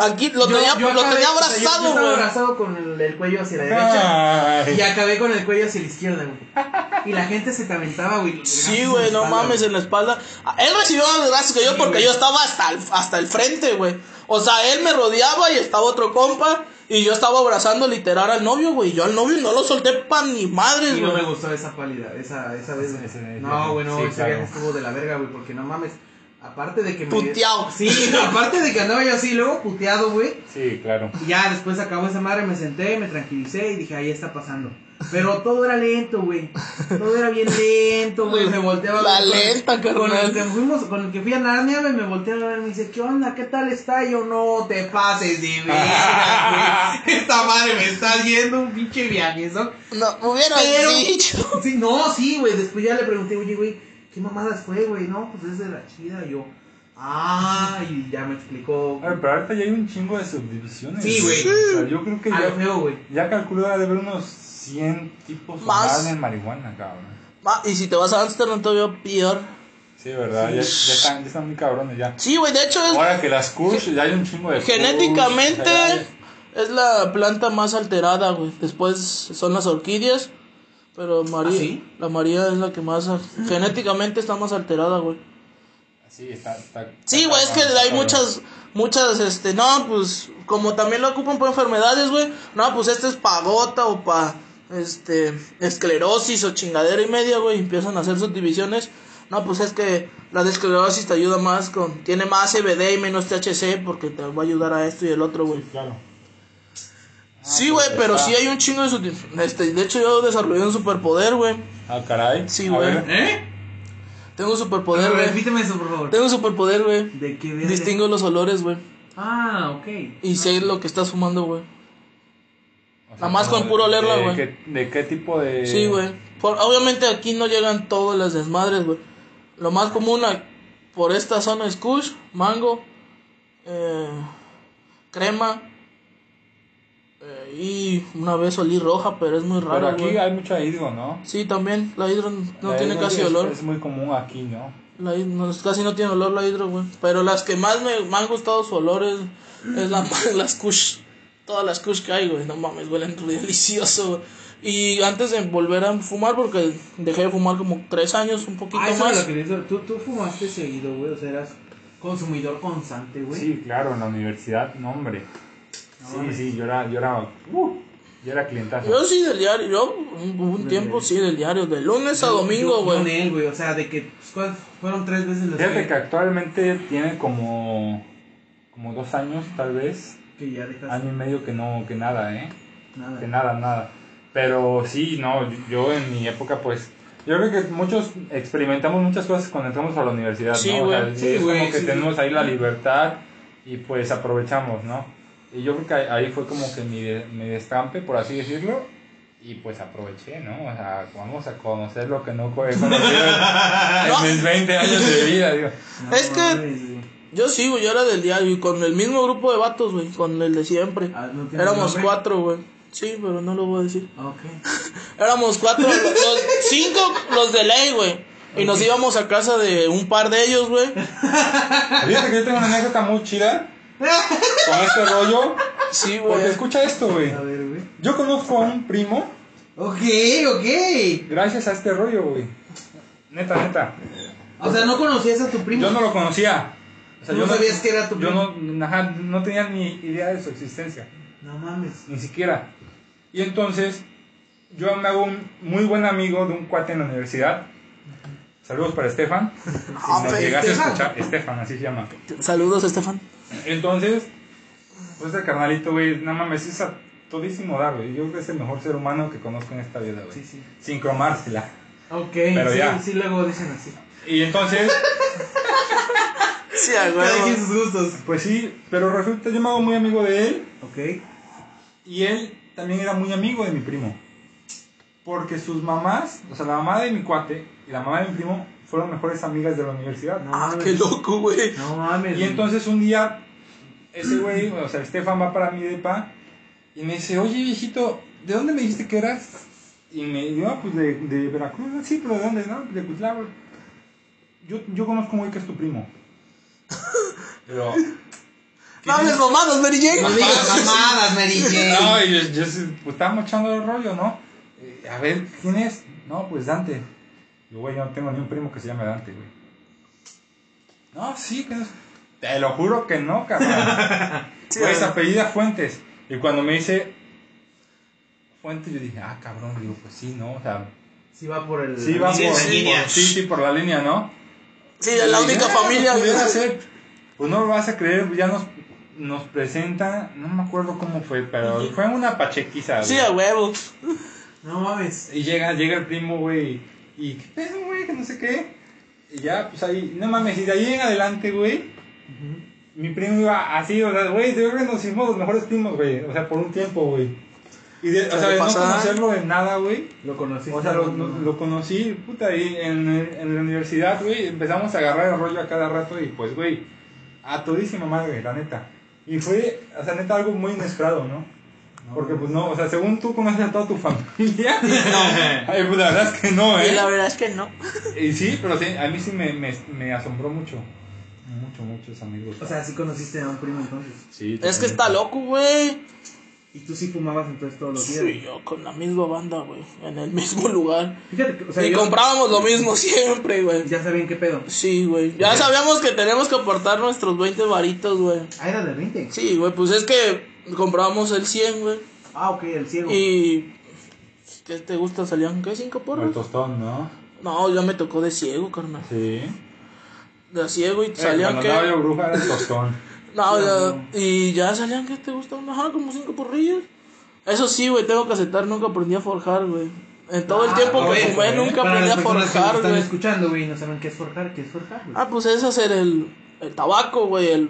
Aquí lo Yo- tenía, yo lo acabé- tenía o sea, yo- yo abrazado, estaba güey. abrazado con el, el cuello hacia la derecha. Ay. Y acabé con el cuello hacia la izquierda, güey. Y la gente se te aventaba, güey. Sí, brazos güey, no espalda, mames, güey. en la espalda. Ah, Él recibió más gracias que yo Sí, porque güey. yo estaba hasta el, hasta el frente, güey. O sea, él me rodeaba y estaba otro compa. Y yo estaba abrazando literal al novio, güey. Yo al novio no lo solté pa' ni madres, Sí, no me güey. gustó esa pálida, esa, esa vez. güey. No, güey, no, sí, ese claro. viaje estuvo de la verga, güey, porque no mames. Aparte de que me. Puteado. Sí, aparte de que andaba yo así, luego puteado, güey. Sí, claro. Y ya después acabó esa madre, me senté, me tranquilicé y dije, ahí está pasando. Pero todo era lento, güey. Todo era bien lento, güey. Me volteaba La con- lenta, con el que fuimos, con el que fui a Narnia, güey, me volteaba a ver, me dice, ¿qué onda? ¿Qué tal está? Y yo, no te pases de verga, güey. Esta madre me está haciendo un pinche viaje, ¿no? No, Pero- dicho. Sí, no, sí, güey. Después ya le pregunté, oye, güey, ¿qué mamadas fue, güey? No, pues es de la chida. Y yo, ah, y ya me explicó. A ver, pero ahorita ya hay un chingo de subdivisiones. Sí, güey. O sea, yo creo que A ya, feo, güey. ya calculo de haber unos 100 tipos Más. de marihuana, cabrón. Ah, y si te vas a Amsterdam todavía peor. Sí, verdad, Ya, ya están, ya están muy cabrones ya. Sí, güey, de hecho es Ahora que las Kush, ya hay un chingo de Genéticamente es la planta más alterada, güey. Después son las orquídeas. Pero María, ¿Ah, sí? la María es la que más genéticamente está más alterada, güey. Sí, está, está- Sí, güey, es que hay muchas, muchas, este, no, pues, como también lo ocupan por enfermedades, güey. No, pues este es pa' gota o pa', este, esclerosis o chingadera y media, güey. Empiezan a hacer subdivisiones. No, pues es que la de esclerosis te ayuda más con, tiene más CBD y menos THC porque te va a ayudar a esto y el otro, güey. Sí, claro. Sí, güey, pues, pero está. sí hay un chingo de subdivisiones. Este, de hecho, yo desarrollé un superpoder, güey. Ah, caray. Sí, güey. ¿Eh? Tengo un superpoder, güey. repíteme eso, por favor. Tengo un superpoder, güey. ¿De qué verga? Distingo los olores, güey. Ah, ok. Y sé lo que estás fumando, güey. O Nada más con de- puro olerla, de güey. qué- ¿De qué tipo de...? Sí, güey. Obviamente aquí no llegan todas las desmadres, güey. Lo más común por esta zona es kush, mango, eh, crema. Y una vez olí roja, pero es muy Pero raro, aquí güey. hay mucha hidro, ¿no? Sí, también. La hidro no La tiene hidro casi es- olor. Es muy común aquí, ¿no? La hid- no, casi no tiene olor la hidro, güey. Pero las que más me, me han gustado su olor es, es la, las kush. Todas las kush que hay, güey. No mames, huelen delicioso, güey. Y antes de volver a fumar, porque dejé de fumar como tres años, un poquito Ah, eso más. lo. ¿Tú, tú fumaste seguido, güey. O sea, eras consumidor constante, güey. Sí, claro, en la universidad, no, hombre. Sí, sí, yo era, yo era, uh, yo era clientazo. Yo sí del diario, yo un, un tiempo sí del diario, de lunes a domingo, güey. Con él, güey. O sea, de que pues, ¿cuál- fueron tres veces las Fíjate que, que actualmente tiene como, como dos años, tal vez, que ya dejaste. año y medio que no, que nada, ¿eh? Nada. Que nada, nada. Pero sí, no, yo en mi época, pues, yo creo que muchos experimentamos muchas cosas cuando entramos a la universidad, Sí, ¿no? O sea. Sí, es güey, como que sí, tenemos ahí la libertad y pues aprovechamos, ¿no? Y yo creo que ahí fue como que mi, de- mi destampe, por así decirlo, y pues aproveché, ¿no? O sea, vamos a conocer lo que no he conocido en, mis 20 años de vida, digo. No Es que-. Yo sí, güey, yo era del diario y con el mismo grupo de vatos, güey, con el de siempre. Ah, ¿no tienes Éramos nombre? cuatro, güey. Sí, pero no lo voy a decir. Ok. Éramos cuatro, los, los- cinco los de ley, güey. Y nos íbamos a casa de un par de ellos, güey. Fíjate que yo tengo una anécdota muy chida con este rollo, Sí, güey. porque escucha esto, güey. A ver, güey. Yo conozco a un primo Ok, ok. gracias a este rollo, güey. Neta, neta. O sea, no conocías a tu primo. Yo no lo conocía. O sea, ¿Tú yo no sabías que era tu Yo primo? no, ajá, no tenía ni idea de su existencia. No mames. Ni siquiera. Y entonces, yo me hago un muy buen amigo de un cuate en la universidad. Saludos para Estefan. Si Ah, nos pero llegas a escuchar, Estefan, así se llama. Saludos, Estefan. Entonces, pues este carnalito, güey, no mames, es a todísimo dar, güey. Yo creo que es el mejor ser humano que conozco en esta vida, güey. Sí, sí. Sin cromársela. Ok, Pero sí, ya. sí, luego dicen así. Y entonces, Sí, sus gustos. pues sí, pero resulta, yo me hago muy amigo de él. Ok. Y él también era muy amigo de mi primo. Porque sus mamás, o sea, la mamá de mi cuate y la mamá de mi primo fueron mejores amigas de la universidad. No Ah, mames. qué loco, güey. No mames. Y entonces un día, ese güey, o sea, Estefan va para mi depa y me dice, oye viejito, ¿de dónde me dijiste que eras? Y me dijo, "Ah, pues de, de Veracruz, "Ah, sí, pero ¿de dónde? No, de Cuitlava. Yo, yo conozco un güey que es tu primo. Pero... No hables mamadas, Mary Jane. No digas mamadas, Mary Jane. No, y yo, yo pues estábamos echando el rollo, ¿no? Eh, a ver, ¿quién es? No, pues Dante. Yo, güey, yo no tengo ni un primo que se llame Dante, güey. No, sí, que no es- Te lo juro que no, cabrón. Sí, Güey, se apellida Fuentes. Y cuando me dice Fuentes, yo dije, ah, cabrón, digo, pues sí, ¿no? O sea, Sí va por el... sí va Sí, por, en línea. por- sí, sí, por la línea, ¿no? Sí, de la única dije, familia, pues, pudiera ser. Pues no lo vas a creer, ya nos, nos presenta, no me acuerdo cómo fue, pero fue una pachequiza, Sí, güey. a huevo. No mames. Y llega, llega el primo, güey, y ¿qué pedo, güey? Que no sé qué. Y ya, pues ahí, no mames, y de ahí en adelante, güey, mi primo iba así, o sea, güey, yo creo que nos hicimos los mejores primos, güey, o sea, por un tiempo, güey. Y de, o sea, de no conocerlo de nada, güey. Lo conocí. O sea, lo, lo- lo conocí, puta, ahí en, en la universidad, güey, empezamos a agarrar el rollo a cada rato y pues, güey, a todísima madre, la neta. Y fue, o sea, neta, algo muy inesperado, ¿no? Porque, pues, no, o sea, según tú conoces a toda tu familia, no. Ay, pues, la verdad es que no, Y ¿eh? la verdad es que no. Y sí, pero sí, a mí sí me, me, me asombró mucho. Mucho, muchos amigos. O sea, sí conociste a un primo entonces. sí, Es que está loco, güey. Y tú sí fumabas entonces todos los días. Sí, yo con la misma banda, güey. En el mismo lugar. Fíjate que, o sea, y yo- comprábamos lo mismo siempre, güey. Ya sabían qué pedo. Sí, güey. Ya sabíamos que teníamos que aportar nuestros 20 varitos, güey. Ah, era de 20. Sí, güey, pues es que comprábamos el 100, güey. Ah, ok, el ciego. Y. ¿Qué te gusta? ¿Salían qué? ¿Cinco El porros? tostón, ¿no? No, ya me tocó de ciego, carnal. Sí. De ciego y Eh, salían andaba yo bruja era el tostón. No, ya, y ya salían que te gustan, ajá, como cinco porrillos. Eso sí, güey, tengo que aceptar, nunca aprendí a forjar, güey. En todo el Ah, tiempo que fumé, güey, nunca Para aprendí a personas que forjar, están güey. escuchando, güey, no saben qué es forjar, qué es forjar, güey. Ah, pues es hacer el, el tabaco, güey, el,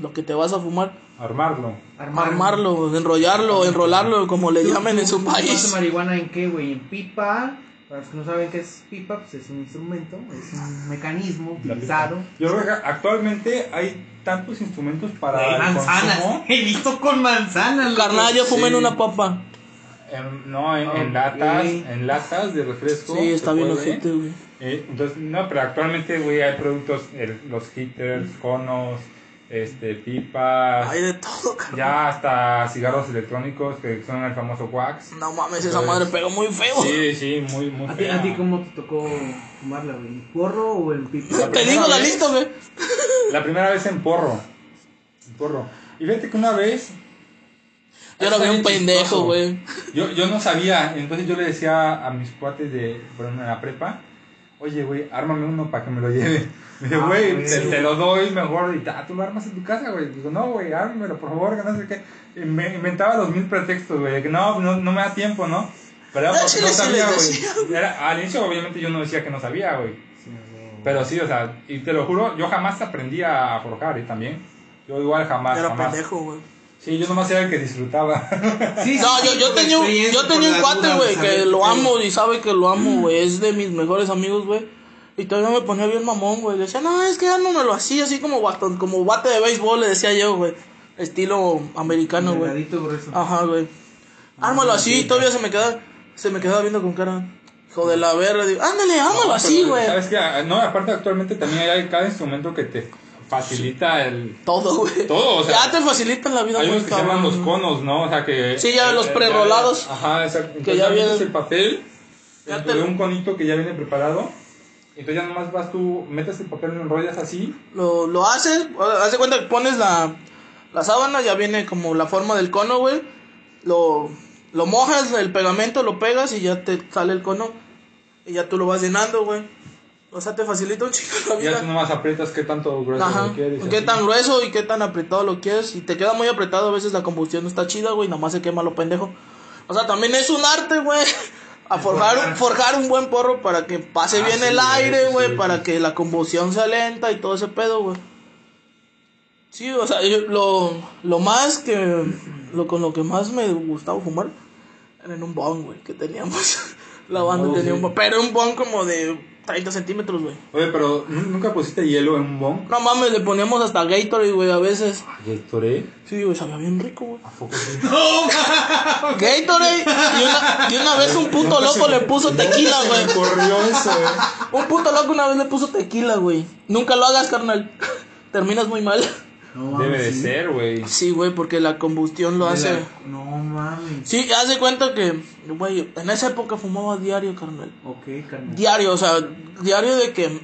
lo que te vas a fumar. Armarlo. Armarlo, enrollarlo, enrolarlo, como le ¿Tú- llamen en su país. marihuana en qué, güey? En pipa. Para los que no saben qué es pipa, pues es un instrumento, es un mecanismo utilizado. Yo creo que actualmente hay tantos instrumentos para Güey, el manzanas. consumo. He visto con manzanas. Carnal, yo fumé en Sí. una papa. En- no, en, en Ok. latas, en latas de refresco. Sí, está se bien puede. ojete, güey. Eh, entonces, no, pero actualmente, güey, hay productos, el- los hitters, conos, este, pipas, Hay de todo, carnal. ya hasta cigarros electrónicos que son el famoso wax. No mames, esa madre pegó muy feo. Sí, sí, muy, muy ¿A ti, fea. ¿A ti cómo te tocó fumarla, güey? ¿En porro o en pipa? La Te digo la lista, güey. La primera vez en porro. En porro. Y fíjate que una vez. Yo era Está bien bien pendejo, güey. Yo, yo no sabía, entonces yo le decía a mis cuates de, por ejemplo, en la prepa, oye, güey, ármame uno para que me lo lleve. Me dice, Ah, güey, güey. te, te lo doy mejor, y ta, tú lo armas en tu casa, güey. Digo, no, güey, ármamelo, por favor, que no sé qué. Y me inventaba los mil pretextos, güey, de que no, no, no me da tiempo, ¿no? Pero era Ah, porque no sabía, güey. Al inicio, obviamente, yo no decía que no sabía, güey. Sí. Pero sí, o sea, y te lo juro, yo jamás aprendí a forjar, ¿eh? También. Yo igual jamás, Era jamás. pendejo, güey. Sí, yo nomás era el que disfrutaba. Sí, No, sí, yo, yo tenía yo tenía un cuate, güey, saber que lo amo y sabe que lo amo, güey. Es de mis mejores amigos, güey. Y todavía me ponía bien mamón, güey. Decía, no, es que ya no me lo hacía así como bastón, como bate de béisbol, le decía yo, güey. Estilo americano, güey. Ajá, güey. Ármalo así, y todavía se me queda, se me quedaba viendo con cara. Hijo de la verga, digo, ándale, ámalo No, así, güey. ¿Sabes qué? Ah, No, aparte actualmente también hay cada instrumento que te facilita el... Todo, güey. Todo, o sea, ya te facilitan la vida, Hay unos que se llaman los conos, ¿no? O sea que... Sí, ya los eh, prerolados. Ajá, exacto. Entonces Que ya ya vienen- el papel Ya te- de un conito que ya viene preparado. Entonces ya nomás vas tú, metes el papel, lo enrollas así. Lo, lo haces, haz de cuenta que pones la, La sábana ya viene como la forma del cono, güey. Lo, lo mojas, el pegamento lo pegas y ya te sale el cono. Y ya tú lo vas llenando, güey. O sea, te facilita un chico la Ya vida. tú nomás aprietas qué tanto grueso Ajá. lo quieres. Qué así. tan grueso y qué tan apretado lo quieres. Y te queda muy apretado, a veces la combustión no está chida, güey. Nomás se quema lo pendejo. O sea, también es un arte, güey. A forjar, forjar un buen porro para que pase Ah, bien sí, el aire, güey. sí. Para que la combustión sea lenta y todo ese pedo, güey. Sí, o sea, yo, lo, lo más que. Lo, con lo que más me gustaba fumar era en un bong, güey, que teníamos. La banda Oh, tenía un bong. Pero un bong como de 30 centímetros, güey. Oye, pero ¿nu- ¿nunca pusiste hielo en un bong? No mames, le poníamos hasta Gatorade, güey, a veces. Gatorade. Sí, güey, sabía bien rico, güey. ¿A poco sí? Gatorade. Y una, y una vez un puto loco le puso tequila, Me güey. corrió eso, eh. Un puto loco una vez le puso tequila, güey. Nunca lo hagas, carnal. Terminas muy mal. No Debe de ser, güey. Sí, güey, porque la combustión lo De hace. la- No mames. Sí, haz de cuenta que, güey, en esa época fumaba diario, carnal. Ok, carnal. Diario, o sea, diario de que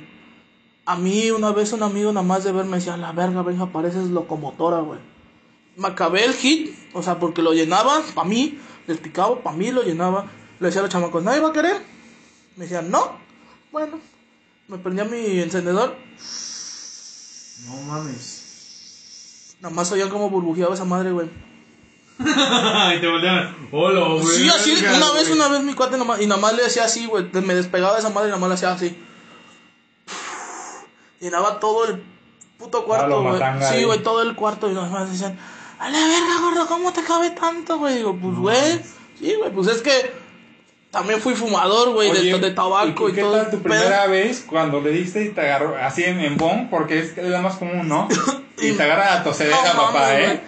a mí una vez un amigo nada más de ver me decía, la verga, venga, pareces locomotora, güey. Me acabé el hit, o sea, porque lo llenaba, pa' mí, les picaba, pa' mí lo llenaba. Le decía a los chamacos, ¿nadie va a querer? Me decían, no. Bueno, me prendía mi encendedor, No mames. Nada más oían como burbujeaba esa madre, güey. y te voltean. Hola, güey. Sí, así, una vez, una vez mi cuate nomás, y nada más le decía así, güey, me despegaba de esa madre y nada más le hacía así. Llenaba todo el puto cuarto, güey. Sí, güey, todo el cuarto y nada más decían, a la verga, gordo, ¿cómo te cabe tanto, güey? Digo, pues, güey, sí, güey, pues es que también fui fumador, güey, de, tabaco y, ¿y qué todo. tal tu pedo. primera vez cuando le diste y te agarró así en, en bong? Porque es, es la más común, ¿no? Y te agarra la tosedera, No papá, ¿eh?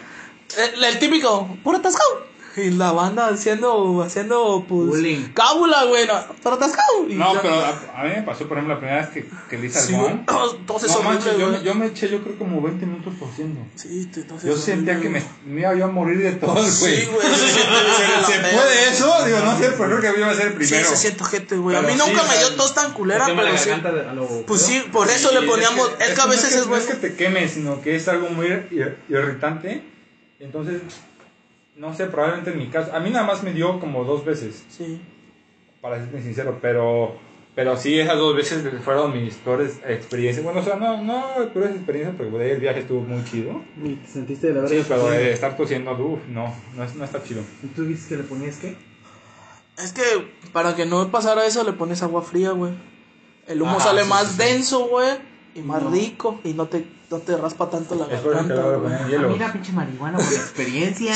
El, el típico, puro atascado. Y la banda haciendo, haciendo, pues, Bullying. cábula, güey, no, atascado. Y No, ya- pero a, a mí me pasó, por ejemplo, la primera vez que, que le hice al Sí. Entonces, No manches, yo, me- yo me eché, yo creo, como 20 minutos tosiendo. Sí, te- entonces Yo sentía que me, me iba yo a morir de tos, güey. Sí, güey. se siente ¿Se, la se pena. puede eso? Digo, no sé, pero creo que yo iba a ser el Sí, primero. se siente gente, güey. A Pero mí sí, nunca me dio tos tan culera, pero sí. Pues sí, por eso le Sí, poníamos. Es que, a veces es no es bueno. que te quemes, sino que es algo muy ir- irritante. Entonces, no sé, probablemente en mi caso. A mí nada más me dio como dos veces, Sí. para serme sincero, pero. Pero sí, esas dos veces fueron mis peores experiencias. Bueno, o sea, no, no peores experiencias, porque de ahí el viaje estuvo muy chido. Y te sentiste de la verga. Sí, pero de estar tosiendo, uff, no, no, es- no está chido. ¿Y tú dices que le ponías qué? Es que para que no pasara eso, le pones agua fría, güey. El humo Ajá, sale sí, más sí, denso, güey. Y más No. rico. Y no te, no te raspa tanto la garganta, Ah, mira, pinche marihuana por experiencia.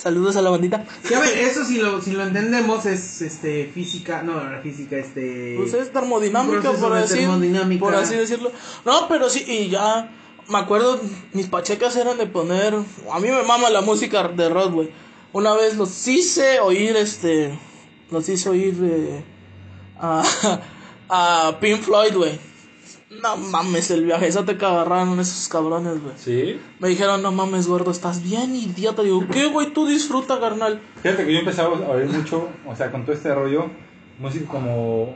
Saludos a la bandita. Sí, a ver, eso si lo, si lo entendemos es este física, no, no, física, este... Pues es termodinámica, por así, termodinámica. por así decirlo. No, pero sí, y ya. Me acuerdo, mis pachecas eran de poner. A mí me mama la música de rock, güey. Una vez los hice oír, este. Los hice oír eh, a, a Pink Floyd, güey. No mames, el viaje, eso te agarraron esos cabrones, güey. Sí. Me dijeron, no mames, gordo, estás bien idiota. Digo, ¿qué, güey? Tú disfruta, carnal. Fíjate que yo empezaba a oír mucho, o sea, con todo este rollo, música como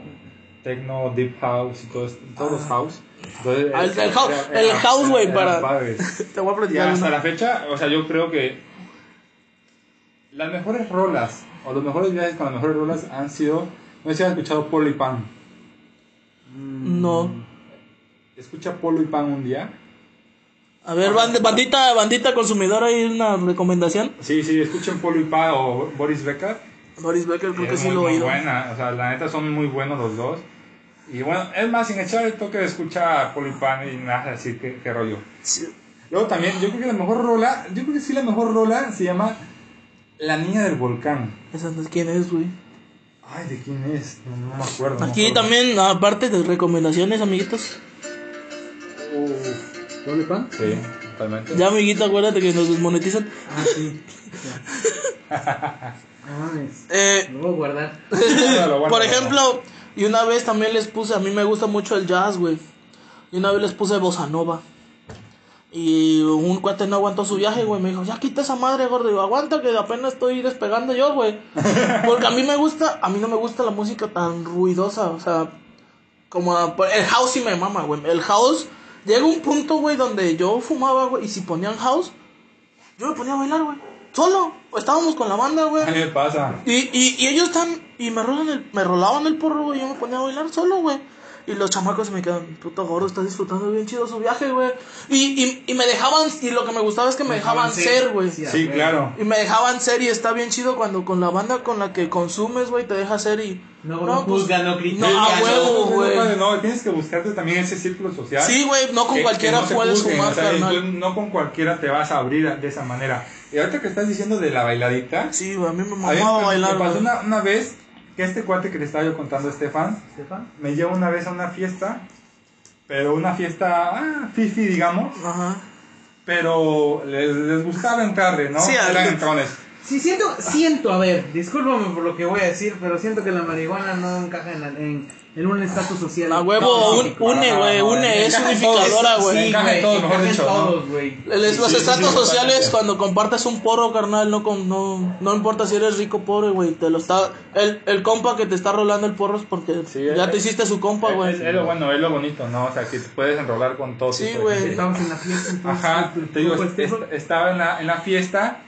techno, deep house y todo esto, todos los house. Entonces, Ah, el- era- el house- era- el house, güey, para- padres. Te voy a Y platicar. hasta una. la fecha, o sea, yo creo que las mejores rolas, o los mejores viajes con las mejores rolas han sido, no sé si has escuchado y Pan. No. Escucha Polo y Pan un día. A ver, band- bandita, bandita consumidora, ¿hay una recomendación? Sí, sí, escuchen Polo y Pan o Boris Becker. Boris Becker, creo que sí muy, lo he muy oído. buena, o sea, la neta son muy buenos los dos. Y bueno, es más, sin echar el toque escucha a Polipan y nada así, que qué rollo. Sí. Luego también, yo creo que la mejor rola, yo creo que sí la mejor rola se llama La Niña del Volcán. ¿Esa no es quién es, güey? Ay, ¿de quién es? No, no me acuerdo. no me Aquí acuerdo. también, aparte de recomendaciones, amiguitos. ¿Doble pan? sí, totalmente. Ya, amiguito, acuérdate que nos desmonetizan. Ah, sí. No. Eh, Lo voy a guardar. Por ejemplo, y una vez también les puse, a mí me gusta mucho el jazz, güey. Y una vez les puse bossa nova. Y un cuate no aguantó su viaje, güey. Me dijo, ya quita esa madre, gordo. Digo, aguanta que apenas estoy despegando yo, güey. Porque a mí me gusta, a mí no me gusta la música tan ruidosa. O sea, como a- el house sí me mama, güey. El house llega un punto, güey, donde yo fumaba, güey, y si ponían house, yo me ponía a bailar, güey. Solo. Estábamos con la banda, güey. A mí me pasa. Y, y, y ellos están, y me, rolan el, me rolaban el porro, güey, y yo me ponía a bailar solo, güey. Y los chamacos me quedan, puto gordo, está disfrutando bien chido su viaje, güey. Y, y, y me dejaban, y lo que me gustaba es que me dejaban ser, güey. Sí, claro. Y me dejaban ser y está bien chido cuando con la banda con la que consumes, güey, te deja ser y... No, no juzga, no critica. No, a huevo, güey. No, tienes que buscarte también ese círculo social. Sí, güey, no con que- cualquiera que puedes juzguen, fumar, o sea, carnal. tú no con cualquiera te vas a abrir de esa manera. Y ahorita que estás diciendo de la bailadita, Sí, güey, a mí me a mí mamaba bailar, me pasó una, una vez que este cuate que le estaba yo contando a Estefan, Estefan. me lleva una vez a una fiesta, pero una fiesta, ah, fifi, digamos, Ajá. pero les, les gustaba entrarle, ¿no? Sí, a- Eran entrones. Sí, siento, siento, a ver, discúlpame por lo que voy a decir, pero siento que la marihuana no encaja en, la- en, en un estatus social. A huevo, un- une, güey, no, une, es unificadora, güey. Sí, Encaja en güey, todos, mejor dicho, los estatus sociales cuando compartes un porro, carnal, no, con, no, no importa si eres rico o pobre, güey, te lo está, el, el compa que te está rolando el porro es porque Sí, ya es- te hiciste su compa, Es, güey. es lo bueno, es lo bonito, ¿no? O sea, que te puedes enrolar con todo. Sí, de güey. gente. Estamos en la fiesta, entonces. Ajá, ¿tú- te digo, estaba en la, en la fiesta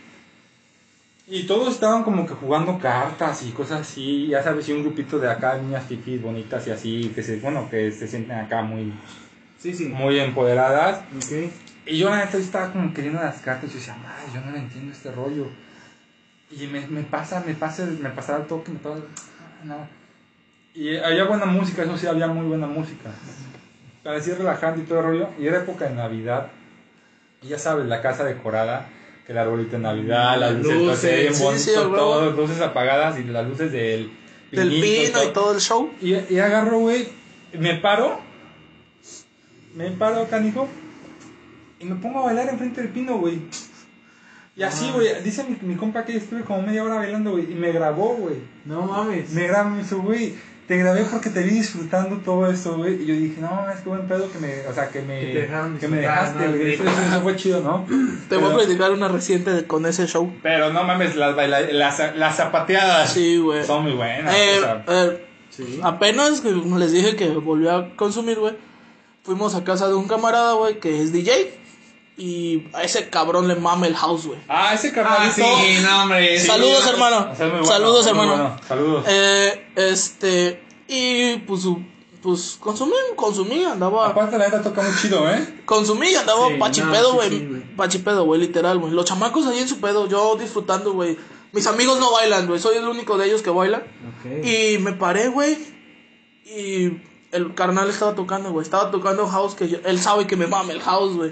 y todos estaban como que jugando cartas y cosas así, ya sabes, y un grupito de acá, niñas fifis bonitas y así, que se, bueno, que se sienten acá muy, Sí, sí. muy empoderadas. Ok. Y yo la neta estaba como queriendo las cartas y yo decía, madre, yo no le entiendo este rollo. Y me, me pasa, me pasa, me pasaba el toque, me pasa, ah, nada. Y había buena música, eso sí, había muy buena música. Parecía relajante y todo el rollo. Y era época de Navidad. Y ya sabes, la casa decorada, que el arbolito de Navidad, las Las luces, luces, sí, bonito, sí, todo, luces apagadas y las luces del Del pinito pino y todo el show. y, y agarro, güey, me paro, me paro, canijo, y me pongo a bailar enfrente del pino, güey. Y así, güey, dice mi, mi compa que estuve como media hora bailando, güey, y me grabó, güey. No mames. Me grabó, güey, te grabé porque te vi disfrutando todo esto, güey. Y yo dije, no, es que buen pedo que me, o sea, que me, Que me dejaste, ¿no? güey. Eso, eso- eso fue chido, ¿no? Te voy a Pero- platicar una reciente de- con ese show. Pero no mames, las, baila las, las zapateadas Sí, güey. son muy buenas. Eh, o sea. eh, Sí. apenas que les dije que volví a consumir, güey. Fuimos a casa de un camarada, güey, que es DJ. Y a ese cabrón le mama el house, güey. Ah, ese Ah, carnalito. sí, no, hombre. Sí, Saludos, hermano. Bueno, Saludos, hermano. bueno. Saludos. Eh, este. Y pues, su- pues consumí, consumí, andaba. Aparte, la neta toca muy chido, ¿eh? Consumí, andaba Sí, pachipedo, no, güey. sí, sí, güey. pachipedo, güey, literal, güey. Los chamacos ahí en su pedo, yo disfrutando, güey. Mis amigos no bailan, güey. Soy el único de ellos que baila. Ok. Y me paré, güey. Y el carnal estaba tocando, güey. Estaba tocando house que yo- él sabe que me mame el house, güey.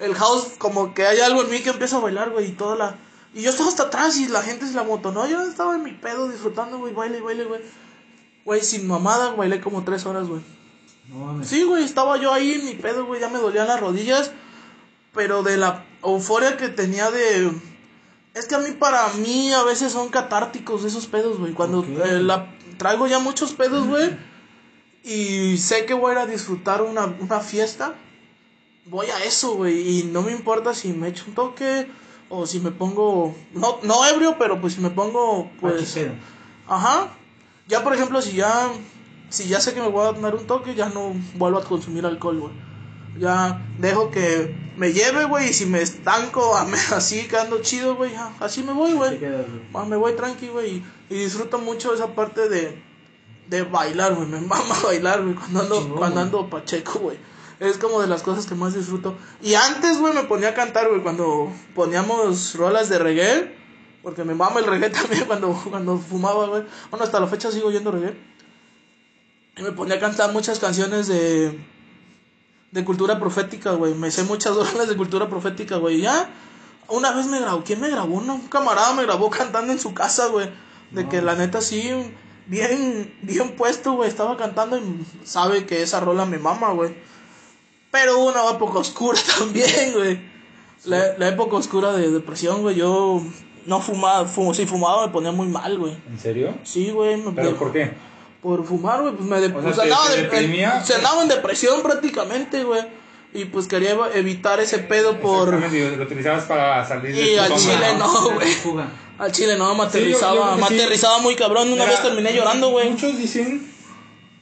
El house, como que hay algo en mí que empieza a bailar, güey. Y toda la. Y yo estaba hasta atrás y la gente se la moto. No, yo estaba en mi pedo disfrutando, güey. Baile, baile, güey. Güey, sin mamada, bailé como tres horas, güey. No mames. Sí, güey, estaba yo ahí en mi pedo, güey, ya me dolían las rodillas, pero de la euforia que tenía de... Es que a mí, para mí, a veces son catárticos esos pedos, güey. Cuando eh, la, traigo ya muchos pedos, güey, y sé que voy a ir a disfrutar una, una fiesta, voy a eso, güey, y no me importa si me echo un toque o si me pongo... No, no ebrio, pero pues si me pongo, pues... Ajá. Ya, por ejemplo, si ya, si ya sé que me voy a dar un toque, ya no vuelvo a consumir alcohol, güey. Ya dejo que me lleve, güey, y si me estanco a- así, quedando chido, güey, ya, así me voy, güey. Ah, Me voy tranqui, güey, y, y disfruto mucho esa parte de, de bailar, güey. Me mama bailar, güey, cuando ando, Chingón, cuando ando pacheco, güey. Es como de las cosas que más disfruto. Y antes, güey, me ponía a cantar, güey, cuando poníamos rolas de reggae. Porque me mama el reggae también cuando, cuando fumaba, güey. Bueno, hasta la fecha sigo oyendo reggae. Y me ponía a cantar muchas canciones de, de cultura profética, güey. Me sé muchas rolas de cultura profética, güey. Ya, una vez me grabó, ¿quién me grabó? No, un camarada me grabó cantando en su casa, güey. De que la neta sí, bien, bien puesto, güey. Estaba cantando y sabe que esa rola me mama, güey. Pero hubo una época oscura también, güey. La, la época oscura de depresión, güey. Yo no fumaba, fumo, si fumaba me ponía muy mal, güey. ¿En serio? Sí, güey. ¿Pero por qué? por fumar, güey, pues me de- O sea, pues ¿te- andaba, te deprimía? en, se andaba en depresión prácticamente, güey. Y pues quería evitar ese pedo por... Lo utilizabas para salir de Y tu al chile no, güey. Fuga. Al chile no, me Sí, yo- yo aterrizaba, que me sí. aterrizaba muy cabrón. Una Mira, vez terminé llorando, güey. Muchos dicen,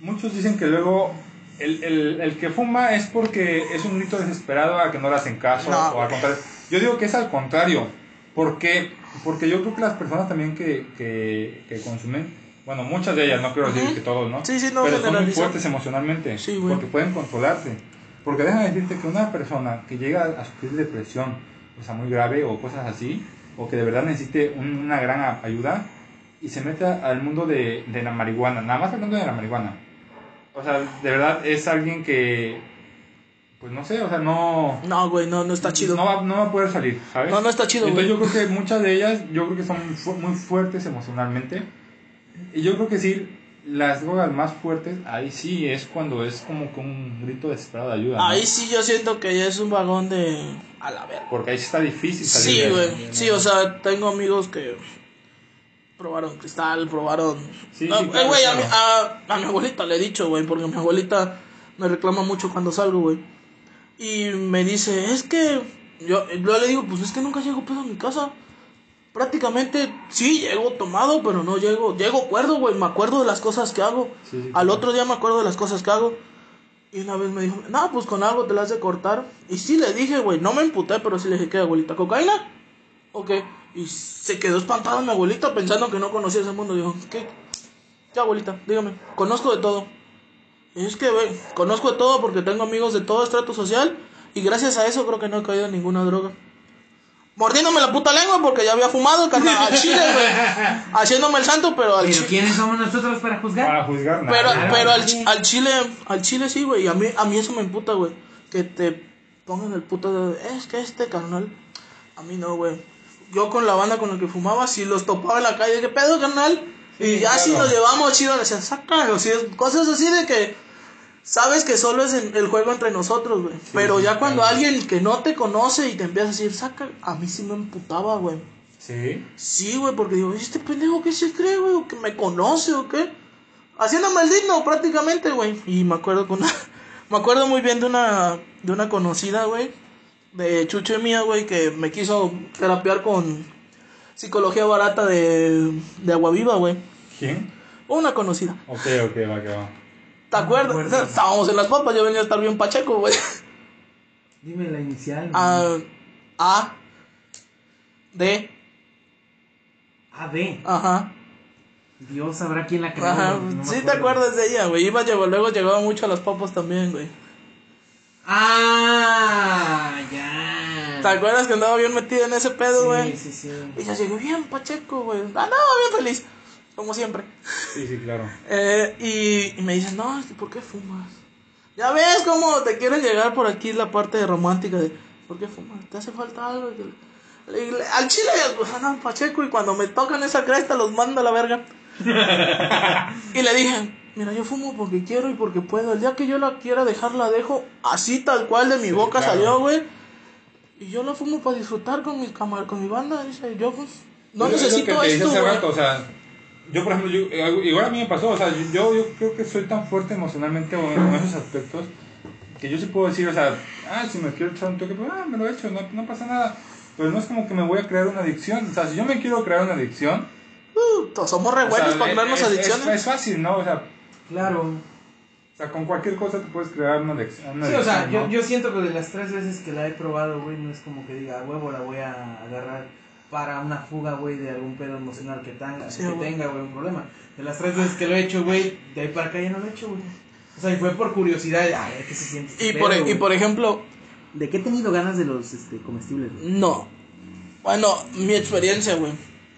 muchos dicen que luego el, el, el que fuma es porque es un grito desesperado a que no le hacen caso No, o al contrario. Yo digo que es al contrario, porque, porque yo creo que las personas también que, que, que consumen, bueno, muchas de ellas, no quiero decir que todos, ¿no? Sí, sí, no Pero son muy fuertes emocionalmente, Sí, porque pueden controlarse. Porque déjame decirte que una persona que llega a sufrir depresión, o sea, muy grave o cosas así, o que de verdad necesite un- una gran ayuda, y se mete al mundo de, de la marihuana, nada más hablando de la marihuana. O sea, de verdad es alguien que, pues no sé, o sea, no... No, güey, no, no está chido. No va, no va a poder salir, ¿sabes? No, no está chido, Entonces güey. yo creo que muchas de ellas, yo creo que son muy fu- muy fuertes emocionalmente. Y yo creo que sí, las drogas más fuertes, ahí sí es cuando es como que un grito desesperado de ayuda. ¿no? Ahí sí yo siento que ya es un vagón de... A la verga. Porque ahí sí está difícil salir Sí, güey. Sí, o sea, tengo amigos que probaron cristal, probaron... Sí, No, sí, eh, claro, güey, a, claro. a, a mi abuelita le he dicho, güey, porque mi abuelita me reclama mucho cuando salgo, güey. Y me dice, es que... Yo, yo le digo, pues es que nunca llego pedo a mi casa. Prácticamente sí llego tomado, pero no llego... Llego cuerdo, güey, me acuerdo de las cosas que hago. Sí, Al claro. otro día me acuerdo de las cosas que hago. Y una vez me dijo, no, pues con algo te las de cortar. Y sí le dije, güey, no me emputé, pero sí le dije, ¿qué, abuelita? ¿Cocaína? Ok. Y se quedó espantada mi abuelita pensando que no conocía ese mundo. Dijo, ¿qué? ¿Qué, abuelita? Dígame, conozco de todo. Y es que, güey, conozco de todo porque tengo amigos de todo estrato social. Y gracias a eso creo que no he caído en ninguna droga. Mordiéndome la puta lengua porque ya había fumado, carnal, al chile, güey. Haciéndome el santo, pero al Pero chile. ¿quiénes somos nosotros para juzgar? Para juzgar nada. Pero, pero al, al chile, al chile sí, güey. y A mí, a mí eso me emputa, güey. Que te pongan el puto de, es que este carnal. A mí no, güey. Yo con la banda con la que fumaba, si los topaba en la calle, ¿qué pedo, carnal? y ya si nos llevamos chido, decían, saca, o sea, cosas así de que sabes que solo es en- el juego entre nosotros, güey. pero ya cuando claro. alguien que no te conoce y te empieza a decir, saca, a mí sí me emputaba, güey. Sí. Sí, güey, porque digo, ¿este pendejo qué se cree, güey? ¿O que me conoce o qué? Haciéndome el digno prácticamente, güey. Y me acuerdo con una... Me acuerdo muy bien de una, de una conocida, güey. De Chucho y mía, güey, que me quiso terapiar con psicología barata de, de agua viva, güey. ¿Quién? Una conocida. Ok, ok, va que va. ¿Te acuerdas? acuerdo. Estábamos en las papas, yo venía a estar bien pacheco, güey. Dime la inicial. A, A, D, AD. ajá. Dios sabrá quién la creó. Ajá, no sí te acuerdas de ella, güey. Iba, llegó, luego llegaba mucho a las papas también, güey. Ah, ya. ¿Te acuerdas que andaba bien metida en ese pedo, güey? Sí, sí, sí. Y ya llegué bien pacheco, güey. Andaba bien feliz, como siempre. Sí, sí, claro. Eh, y, y me dicen, no, es que ¿por qué fumas? Ya ves cómo te quieren llegar por aquí la parte romántica de, ¿por qué fumas? ¿Te hace falta algo? Le- le- le- al chile, pues andan pacheco y cuando me tocan esa cresta los mando a la verga. y le dije, mira, yo fumo porque quiero y porque puedo. El día que yo la quiera dejar, la dejo así tal cual de mi Sí, boca claro. salió, güey. Y yo la fumo para disfrutar con mi cámara, con mi banda. Dice, yo pues, no Es lo necesito que te dije esto, hace rato, o sea, yo por ejemplo, yo, eh, igual a mí me pasó, o sea, yo, yo creo que soy tan fuerte emocionalmente o en esos aspectos que yo sí puedo decir, o sea, ah, si me quiero echar un toque, pues ah, me lo he hecho, no, no pasa nada. Pero no es como que me voy a crear una adicción, o sea, si yo me quiero crear una adicción, Uh, somos re o buenos sea, para crearnos es, es- adicciones. Es, fácil, ¿no? O sea, Claro. o sea, con cualquier cosa te puedes crear una una Sí, o sea, yo, yo siento que de las tres veces que la he probado, güey, no es como que diga, "A huevo, la voy a agarrar para una fuga, güey, de algún pedo emocional que, tenga, Sí, que güey. tenga, güey, un problema. De las tres veces que lo he hecho, güey, de ahí para acá ya no lo he hecho, güey. O sea, y fue por curiosidad, a ver qué se siente. este Y pedo, por, e- y güey". por ejemplo, ¿De qué he tenido ganas de los este, comestibles, güey? no. Bueno, mi experiencia, güey.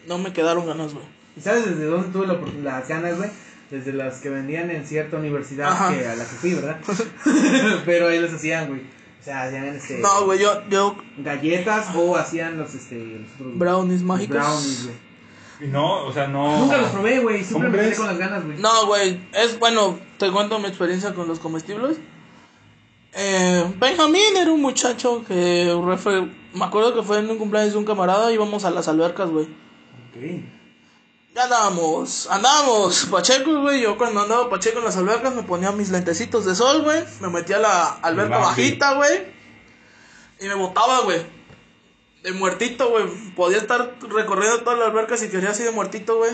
No me quedaron ganas, güey. ¿Y sabes desde dónde tuve la las ganas, güey? Desde las que vendían en cierta universidad Ajá. que a la que fui, ¿verdad? Pero ahí los hacían, güey. O sea, hacían este, No, güey, yo, yo, galletas o hacían los, este, los otros- brownies los mágicos. brownies, güey. Y no, o sea, no. Nunca los probé, güey. Siempre ¿Cómo me quedé con las ganas, güey. No, güey, es bueno, te cuento mi experiencia con los comestibles. Eh, Benjamín era un muchacho que refe- me acuerdo que fue en un cumpleaños de un camarada, íbamos a las albercas, güey. Ok. Ya andábamos, andábamos Pacheco, güey. Yo cuando andaba Pacheco en las albercas me ponía mis lentecitos de sol, güey. Me metía a la alberca bajita, güey. Y me botaba, güey. De muertito, güey. Podía estar recorriendo toda la alberca si quería así de muertito, güey.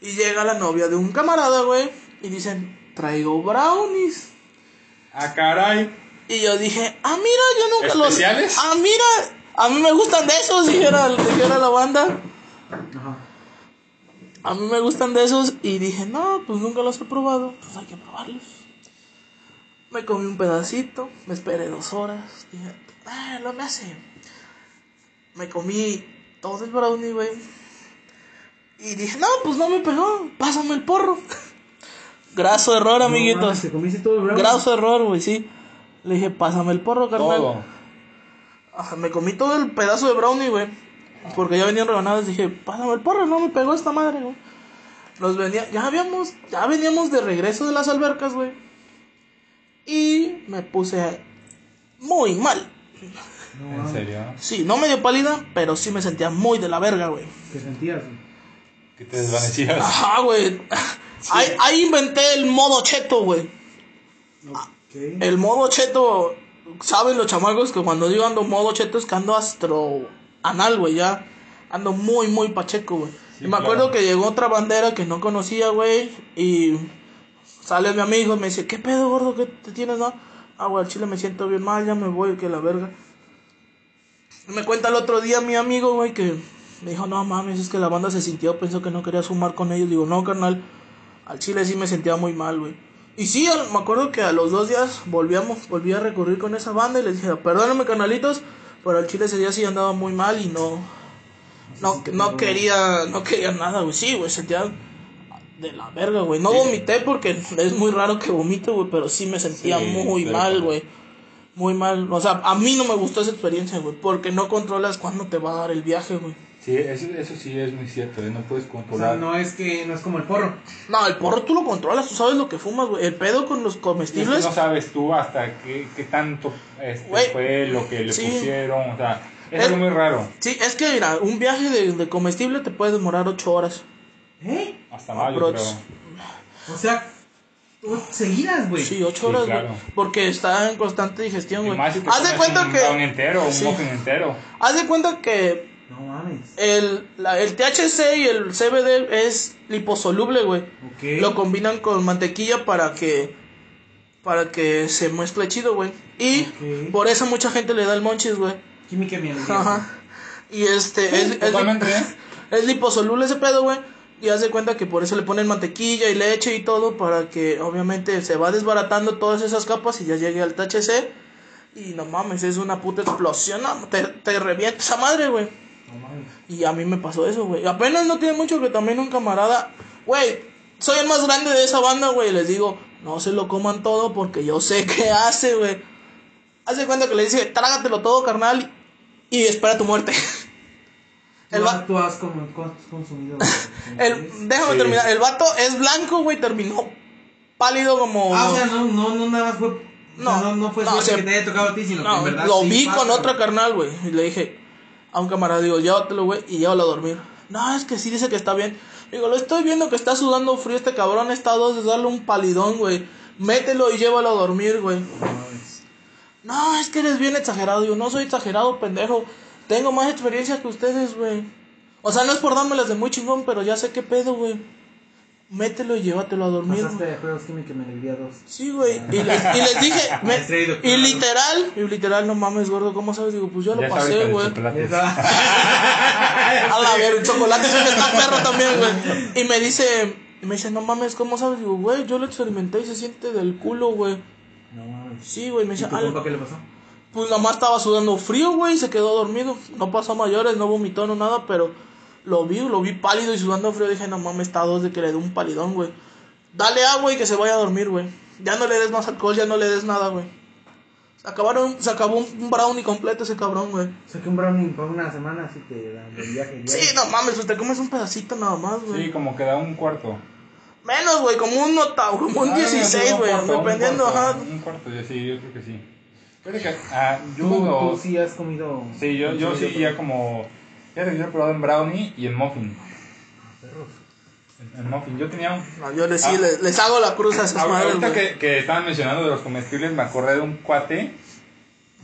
Y llega la novia de un camarada, güey. Y dicen, traigo brownies. Ah, caray. Y yo dije, ah, mira, yo nunca los... Ah, mira, a mí me gustan de esos, dijera, dijera la banda. Ajá. A mí me gustan de esos y dije, no, pues nunca los he probado, pues hay que probarlos. Me comí un pedacito, me esperé dos horas, dije, ah, no me hace. Me comí todo el brownie, güey. Y dije, no, pues no me pegó, pásame el porro. Graso error, No amiguitos. mames, ¿Te comiste todo el brownie? Graso error, güey, sí. Le dije, pásame el porro, carnal. Todo. Ajá, me comí todo el pedazo de brownie, güey. Porque ya venían rebanadas. Dije, pásame el porro, no me pegó esta madre, güey. Nos venía, ya habíamos, ya veníamos de regreso de las albercas, güey. Y me puse muy mal. No, ¿En serio? Sí, no me dio pálida, pero sí me sentía muy de la verga, güey. ¿Qué sentías? Que te desvanecías. Ajá, güey. Ahí, ahí inventé el modo cheto, güey. El modo cheto, ¿saben los chamacos que cuando digo ando modo cheto es que ando astro anal, güey, ya? Ando muy, muy pacheco, güey. Sí, y me acuerdo que llegó otra bandera que no conocía, güey, y sale mi amigo y me dice, ¿qué pedo, gordo? ¿Qué te tienes, no? Ah, güey, al chile me siento bien mal, ya me voy, que la verga. Y me cuenta el otro día mi amigo, güey, que me dijo, no mames, es que la banda se sintió, pensó que no quería sumar con ellos. Digo, no, carnal, al chile sí me sentía muy mal, güey. Y sí, me acuerdo que a los dos días volvíamos, volví a recurrir con esa banda y les dije, perdónenme, canalitos, pero al chile ese día sí andaba muy mal y no, no, no quería, no quería nada, güey. Sí, güey, sentía de la verga, güey. No vomité porque es muy raro que vomite, güey, pero sí me sentía Sí, muy pero- mal, güey. Muy mal. O sea, a mí no me gustó esa experiencia, güey, porque no controlas cuándo te va a dar el viaje, güey. Sí, eso, eso sí es muy cierto, ¿eh? no puedes O sea, controlar. no es que no es como el porro. No, el porro tú lo controlas, tú sabes lo que fumas, güey. El pedo con los Es que comestibles. no sabes tú hasta qué, qué tanto este, Güey, fue lo que le sí. pusieron, o sea, es Es- algo muy raro. Sí, es que mira, un viaje de, de comestible te puede demorar 8 horas. ¿Eh? Hasta mayo, Aprox. O creo. sea, tú seguidas, güey. Sí, 8 Sí, horas, claro. Porque está en constante digestión, Y güey. Haz de cuenta un que. brownie entero, un Sí. entero. Haz de cuenta que No mames. el, la- el THC y el CBD es liposoluble, güey. Lo combinan con mantequilla para que para que se mezcle chido, güey. Y por eso mucha gente le da el monchis, güey. Química mi alegría. Ajá. Y este es, es, Totalmente, ¿eh? es liposoluble ese pedo, güey. Y haz de cuenta que por eso le ponen mantequilla y leche y todo para que obviamente se va desbaratando todas esas capas y ya llegue al THC. Y no mames, es una puta explosión. no, te, te revienta esa madre, güey. No. Y a mí me pasó eso, güey. Apenas no tiene mucho que también un camarada, güey, soy el más grande de esa banda, güey. Les digo, no se lo coman todo porque yo sé qué hace, güey. Hace cuenta que le dice, trágatelo todo, carnal, y espera tu muerte. El Tú va- has- Tú has consumido. el, déjame Sí. terminar. El vato es blanco, güey, terminó pálido como. Ah, o sea, no, no, no nada más fue. No, No, no, no fue no, suerte se- que te haya tocado a ti, sino que No, en verdad. lo sí vi pasa, con otra carnal, güey. Y le dije a un camarada, digo, llévatelo, güey, y llévalo a dormir. No, es que sí dice que está bien. Digo, lo estoy viendo que está sudando frío este cabrón. Está dos de darle un palidón, güey. Mételo y llévalo a dormir, güey. No es que eres bien exagerado. Yo no soy exagerado, pendejo. Tengo más experiencia que ustedes, güey. O sea, no es por dármelas de muy chingón, pero ya sé qué pedo, güey. Mételo y llévatelo a dormir. Pasaste de juegos química mi alegría 2. Sí, güey. Y, les- y les dije, me- y literal, y literal, no mames, gordo, ¿cómo sabes? Digo, pues yo lo Ya sabes pasé, güey. A la ver, el chocolate ese que está perro también, güey. Y me dice, y me dice, no mames, ¿cómo sabes? Digo, güey, yo lo experimenté y se siente del culo, güey. No mames. Sí, güey, me ¿Y dice, tu "Ah, compa qué le pasó? pues nada más estaba sudando frío, güey, y se quedó dormido. No pasó a mayores, no vomitó, no nada, pero lo vi, lo vi pálido y sudando frío. Dije, no mames, está a dos de que le dé un palidón, güey. Dale agua y que se vaya a dormir, güey. Ya no le des más alcohol, ya no le des nada, güey. Se, acabaron, se acabó un, un brownie completo ese cabrón, güey. Saqué un brownie por una semana, así te dan de viaje. Sí, no mames, pues te comes un pedacito nada más, güey. Sí, como que da un cuarto. Menos, güey, como un nota, como un Ah, 16, un güey. un Dependiendo, cuarto, ajá. Un cuarto, yo sí, yo creo que sí. Fíjate que, ah, yo, Tú, tú sí has comido. sí, yo, yo sí ya como, fíjate que yo he probado en brownie y en muffin. Perros. En, en muffin, yo tenía un, No, yo les, sí, Ah. les, les hago la cruz a esas madres, Ahorita güey. que, que estaban mencionando de los comestibles, me acordé de un cuate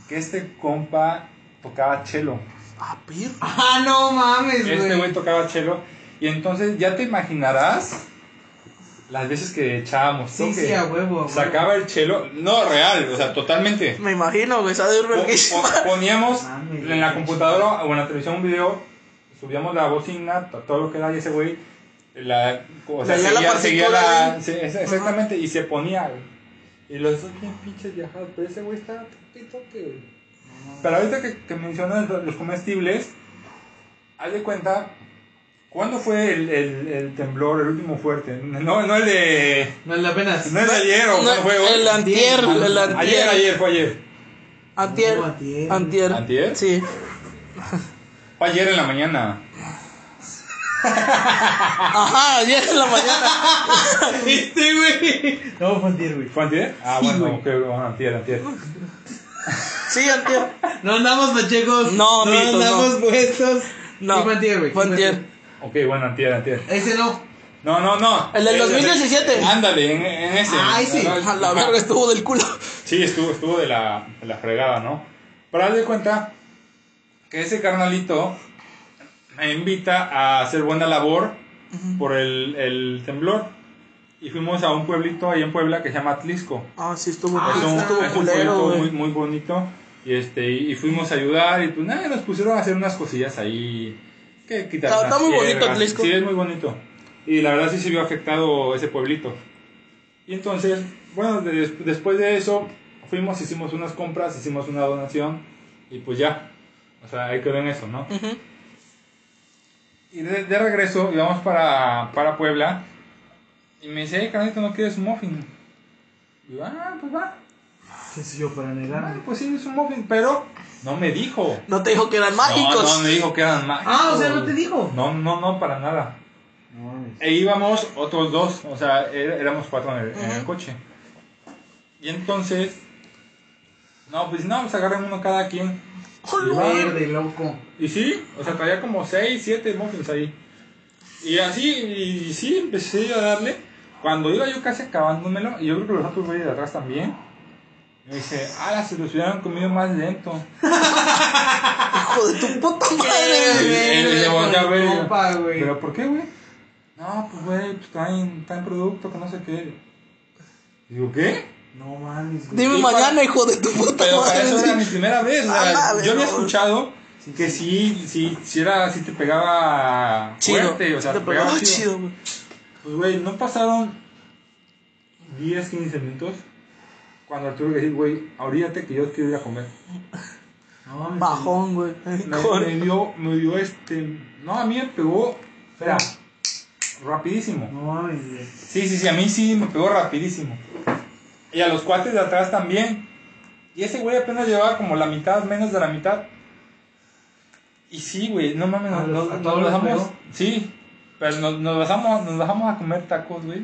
que este compa tocaba chelo. Ah, pir. Ah, no mames, güey. Este güey tocaba chelo. Y entonces ya te imaginarás las veces que echábamos Sí, sí, a huevo, a huevo. sacaba el chelo, no real, o sea, totalmente. Me imagino, güey, sabe de poníamos Mames, en la computadora o en la televisión un video, subíamos la bocina, to- todo lo que da y ese güey, la, o sea, Leía la seguía, seguía la, sí, exactamente, y se ponía, güey. Y los dos bien pinches viajados, pero ese güey estaba toque, toque, güey. Pero ahorita que, que mencionas lo- los comestibles, haz de cuenta, ¿cuándo fue el, el, el temblor, el último fuerte? No, no el de... No es la apenas. No el de ayer o No, fue hoy. el antier, Ayer, el Ayer, antier. ayer, fue ayer. Antier. No, antier. Antier. ¿Antier? Sí. Fue ayer en la mañana. Ajá, ayer en la mañana. Este, güey. No, fue antier, güey. ¿Fue antier? Ah, Sí, bueno, güey. ok, bueno, antier, antier. Sí, antier. No andamos pachecos. No, no mitos, andamos no. puestos. No. Sí, fue antier, güey. Fue antier. Ok, bueno, antier, antier. Ese no. No, no, no. El del Eh, 2017. Ándale, en, en ese. Ah, ese. No, A la verga estuvo del culo. Sí, estuvo, estuvo de la, de la fregada, ¿no? Pero haz de cuenta que ese carnalito me invita a hacer buena labor por el, el temblor. Y fuimos a un pueblito ahí en Puebla que se llama Atlisco. Ah, sí, estuvo, Ah, es un, estuvo es un pueblito muy, muy bonito. Y, este, y, y fuimos a ayudar y pues nada, nos pusieron a hacer unas cosillas ahí. Que quitar Está- muy bonito piedras. Atlisco. Sí, es muy bonito. Y la verdad sí se vio afectado ese pueblito. Y entonces, bueno, de- después de eso, fuimos, hicimos unas compras, hicimos una donación y pues ya. O sea, ahí quedó en eso, ¿no? Y de, de regreso íbamos para, para Puebla y me dice, hey, carnalito, ¿no quieres un muffin? Y yo, ah, pues va. ¿Qué sé yo para Ah, negarme? pues sí, es un muffin, pero no me dijo. No te dijo que eran mágicos. No, no me dijo que eran mágicos. Ah, o sea, no te dijo. No, no, no, para nada. E íbamos otros dos, o sea, é- éramos cuatro en el, en el Ujú. coche. Y entonces, no, pues no, pues agarren uno cada quien. Va. Verde, loco. Y sí, o sea, traía como 6, 7 muffins ahí. Y así, y sí, empecé a darle. Cuando iba yo casi acabándomelo, y yo creo que los otros güeyes de atrás también, me dice, ah, se los hubieran comido más lento. Hijo de tu puta madre, güey. a ver y Compa. ¿Pero por qué, güey? No, pues, güey, pues traen, traen producto que no sé qué. Digo, ¿qué? No mames. Dime mañana, para- hijo de tu puta Pero para madre. eso sí. era mi primera vez. o sea, A la yo había escuchado que sí, sí, sí, era, sí te pegaba Chido. fuerte, o sea, te te pegaba pegaba chido. chido. Pues, güey, no pasaron 10, 15 minutos cuando Arturo le dije, güey, ahorita que yo quiero ir a comer. No mames. Bajón, güey. Me, me dio, me dio este. No, a mí me pegó. Espera, rapidísimo. No mames. Sí, sí, sí, a mí sí me pegó rapidísimo. Y a los cuates de atrás también. Y ese güey apenas llevaba como la mitad, menos de la mitad. Y sí, güey, no mames, ¿A nos, los- nos- a nos bajamos. pegó? Sí, pero nos, nos, bajamos, nos bajamos a comer tacos, güey.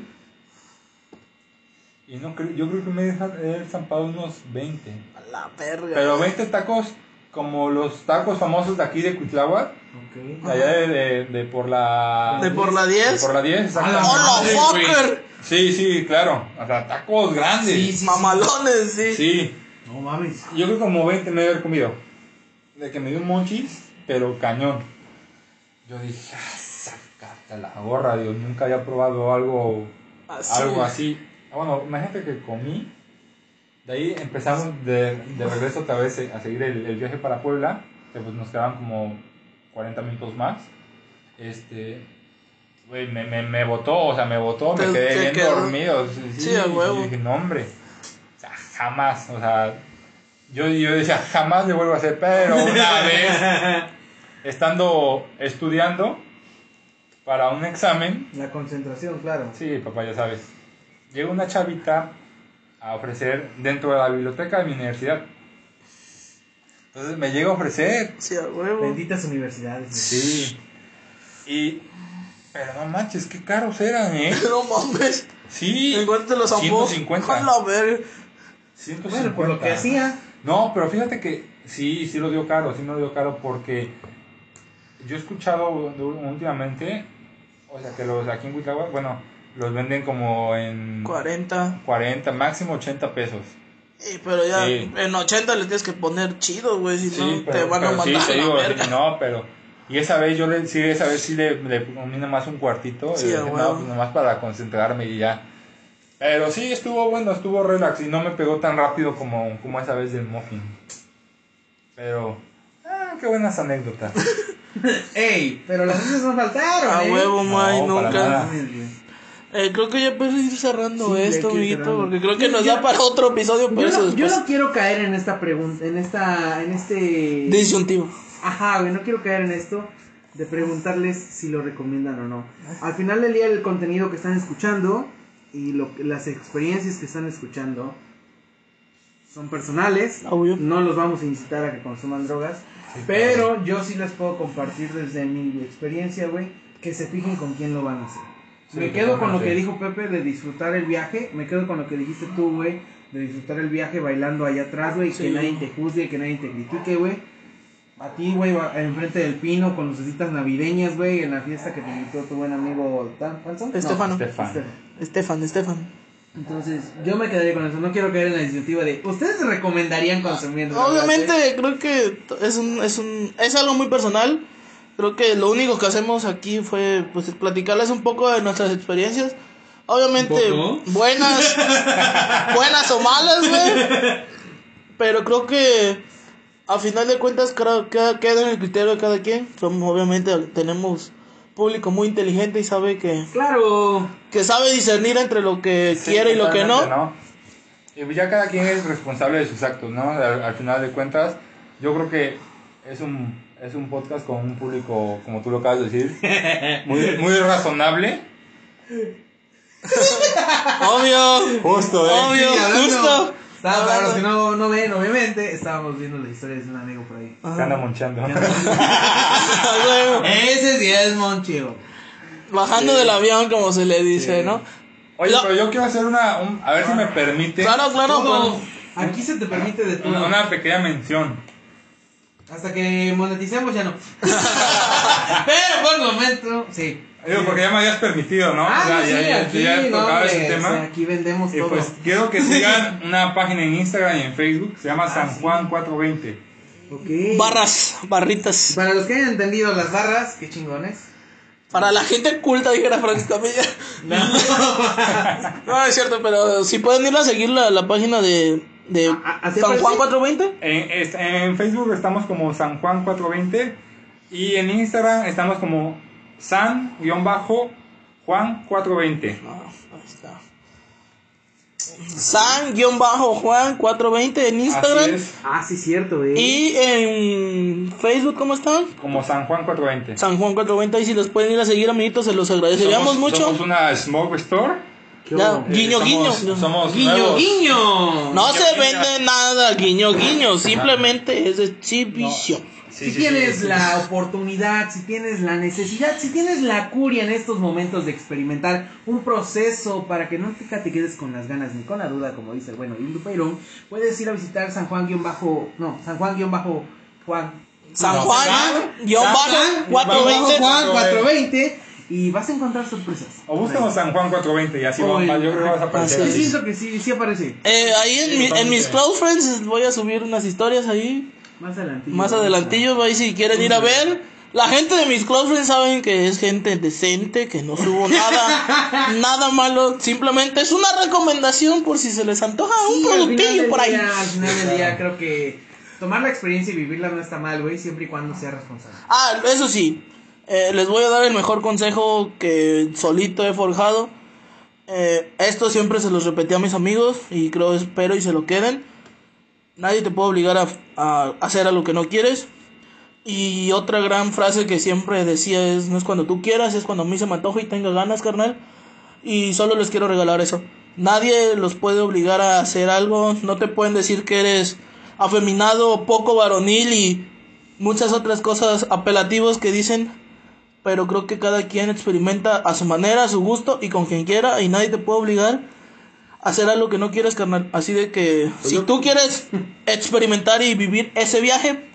Y no creo, yo creo que me he zampado unos 20. A la verga. Pero 20 tacos como los tacos famosos de aquí de Cuitláhuac, Ok. de allá de, de, de por la... ¿De por la 10? de por la 10, ¡A la exactamente. ¡Hola! Sí, sí, claro. O sea, tacos grandes. Sí, sí. Mamalones, sí. Sí. No mames. Yo creo que como 20 me debe haber comido. De que me dio un monchis, pero cañón. Yo dije, ah, sacate la gorra, Dios. Nunca había probado algo Así. algo así. Ah, Bueno, imagínate que comí. De ahí empezamos de, de regreso otra vez a seguir el, el viaje para Puebla. Que pues nos quedaban como 40 minutos más. Este. Güey, me, me, me botó, o sea, me botó, me quedé bien quedó. dormido. Sí, a huevo. Y dije, no, hombre. O sea, jamás, o sea. Yo, yo decía, jamás le vuelvo a hacer, pero una vez, estando estudiando para un examen, La concentración, claro. Sí, papá, ya sabes. Llega una chavita a ofrecer dentro de la biblioteca de mi universidad. Entonces me llega a ofrecer. Sí, a huevo. Benditas universidades. Sí. Y. Pero no manches, qué caros eran, ¿eh? No mames. Sí. ¿En cuánto te los zampó? 150. A la verga. 150. Bueno, por lo que hacía. No, pero fíjate que sí, sí lo dio caro, sí me lo dio caro porque yo he escuchado últimamente, o sea, que los aquí en Huitláhuac, bueno, los venden como en 40. 40, máximo 80 pesos. Sí, pero ya Sí. en 80 le tienes que poner chido, güey. Si Sí, no, pero, te van a pero sí, mandar te digo, verga. no, pero Y esa vez yo le, sí, esa vez sí le, le comí nomás un cuartito. Sí, y dije, no, pues nomás para concentrarme y ya. Pero sí, estuvo bueno, estuvo relax y no me pegó tan rápido como, como esa vez del muffin. Pero, ah, qué buenas anécdotas. Ey, pero las risas no faltaron, A ¿eh? huevo, No, May, para nunca. Eh, creo que ya puedes ir cerrando Sí, esto, amiguito, cerrando. porque creo que Yo- nos yo- da para otro episodio, pero Yo eso no, yo después. no quiero caer en esta pregunta, en esta, en este... Disyuntivo. Ajá, güey, no quiero caer en esto de preguntarles si lo recomiendan o no. Al final del día el contenido que están escuchando y lo, que- las experiencias que están escuchando son personales. Obvio. No los vamos a incitar a que consuman drogas. pero yo sí les puedo compartir desde mi experiencia, güey, que se fijen con quién lo van a hacer. Sí, me quedo con lo que dijo Pepe de disfrutar el viaje. Me quedo con lo que dijiste tú, güey. De disfrutar el viaje bailando allá atrás, güey. Sí. Que nadie te juzgue, que nadie te critique, güey. A ti, güey, enfrente del pino con lucecitas navideñas, güey. En la fiesta que te invitó tu buen amigo ¿Tan- Hanson. No, Estefano. Estefan. Estefan. Estefan, Estefan. Entonces, yo me quedaría con eso. No quiero caer en la disyuntiva de. ¿Ustedes recomendarían consumir Obviamente, güey? creo que es un, es un, es algo muy personal. Creo que lo único que hacemos aquí fue, pues, platicarles un poco de nuestras experiencias. Obviamente, buenas, buenas o malas, güey. Pero creo que, a final de cuentas, creo que queda en el criterio de cada quien. Somos, obviamente, tenemos público muy inteligente y sabe que, Claro. que sabe discernir entre lo que Sí, quiere y lo que no. totalmente, Y pues ya cada quien es responsable de sus actos, ¿no? Al, al final de cuentas, yo creo que es un, es un podcast con un público, como tú lo acabas de decir, muy, muy razonable. Obvio. Justo, ¿eh? Obvio, hablando- justo. Estaba, para los que no, no ven, obviamente, estábamos viendo las historias de un amigo por ahí. Se anda monchando. Luego, Ese sí es Monchivo. Bajando del avión, como se le dice, Sí. ¿no? Oye, No. pero yo quiero hacer una, un- a ver si me permite, Claro, claro. Aquí se te permite de todo. una, una pequeña mención. Hasta que moneticemos ya no. Pero por el momento, sí. Digo, porque ya me habías permitido, ¿no? Ah, O sea, no, sí, ya, ya, aquí, ya no, tocaba hombre, ese tema. o sea, aquí vendemos Y todo. pues quiero que sigan una página en Instagram y en Facebook, se llama San sí. Juan 420. Ok. Barras, barritas. Para los que hayan entendido las barras, qué chingones. Para la gente culta, dijera Francisco Camilla. No. No, es cierto, pero si pueden ir a seguir la, la página de, de ¿A- a- así San Juan aparece? 420. En, en Facebook estamos como San Juan 420 y en Instagram estamos como San-Juan 420. Ah, ahí está. San-Juan 420 en Así Instagram. es, ah, sí, cierto, eh. Y en Facebook, ¿cómo están? como San Juan 420. San Juan 420. Y si los pueden ir a seguir, amiguitos, se los agradeceríamos Somos- mucho. Somos una smoke store. Eh, Guiño, somos, guiño. Somos Guiño, nuevos. guiño. No Guiño, se guiño. vende nada, guiño, guiño. Simplemente es exhibición. Sí, si sí, tienes sí, sí. la oportunidad, si tienes la necesidad, si tienes la curia en estos momentos de experimentar un proceso para que nunca te quedes con las ganas ni con la duda, como dice el bueno Indu Peirón, puedes ir a visitar San Juan guion bajo, no, San Juan guion bajo Juan. San No, Juan, guion San bajo, Juan, 420. bajo Juan 420 y vas a encontrar sorpresas. O búscanos San Juan 420 y así Oye, vamos, yo creo que vas a aparecer. Yo siento que sí, sí aparece. Eh, ahí en, mi- en mis close friends voy a subir unas historias ahí. Más adelantillo. Más adelantillo, ahí si quieren ir a ver. La gente de mis close friends saben que es gente decente, que no subo nada, nada malo. Simplemente es una recomendación por si se les antoja un Sí, final productillo por ahí. día, Al final del día creo que tomar la experiencia y vivirla no está mal, güey, siempre y cuando sea responsable. Ah, eso sí, eh, les voy a dar el mejor consejo que solito he forjado. Eh, esto siempre se los repetí a mis amigos y creo, espero y se lo queden. Nadie te puede obligar a, a hacer a lo que no quieres. Y otra gran frase que siempre decía es, no es cuando tú quieras, es cuando a mí se me antoja y tenga ganas, carnal. Y solo les quiero regalar eso. Nadie los puede obligar a hacer algo. No te pueden decir que eres afeminado, poco varonil y muchas otras cosas apelativos que dicen. Pero creo que cada quien experimenta a su manera, a su gusto y con quien quiera. Y nadie te puede obligar a hacer algo que no quieres, carnal. Así de que si tú quieres experimentar y vivir ese viaje,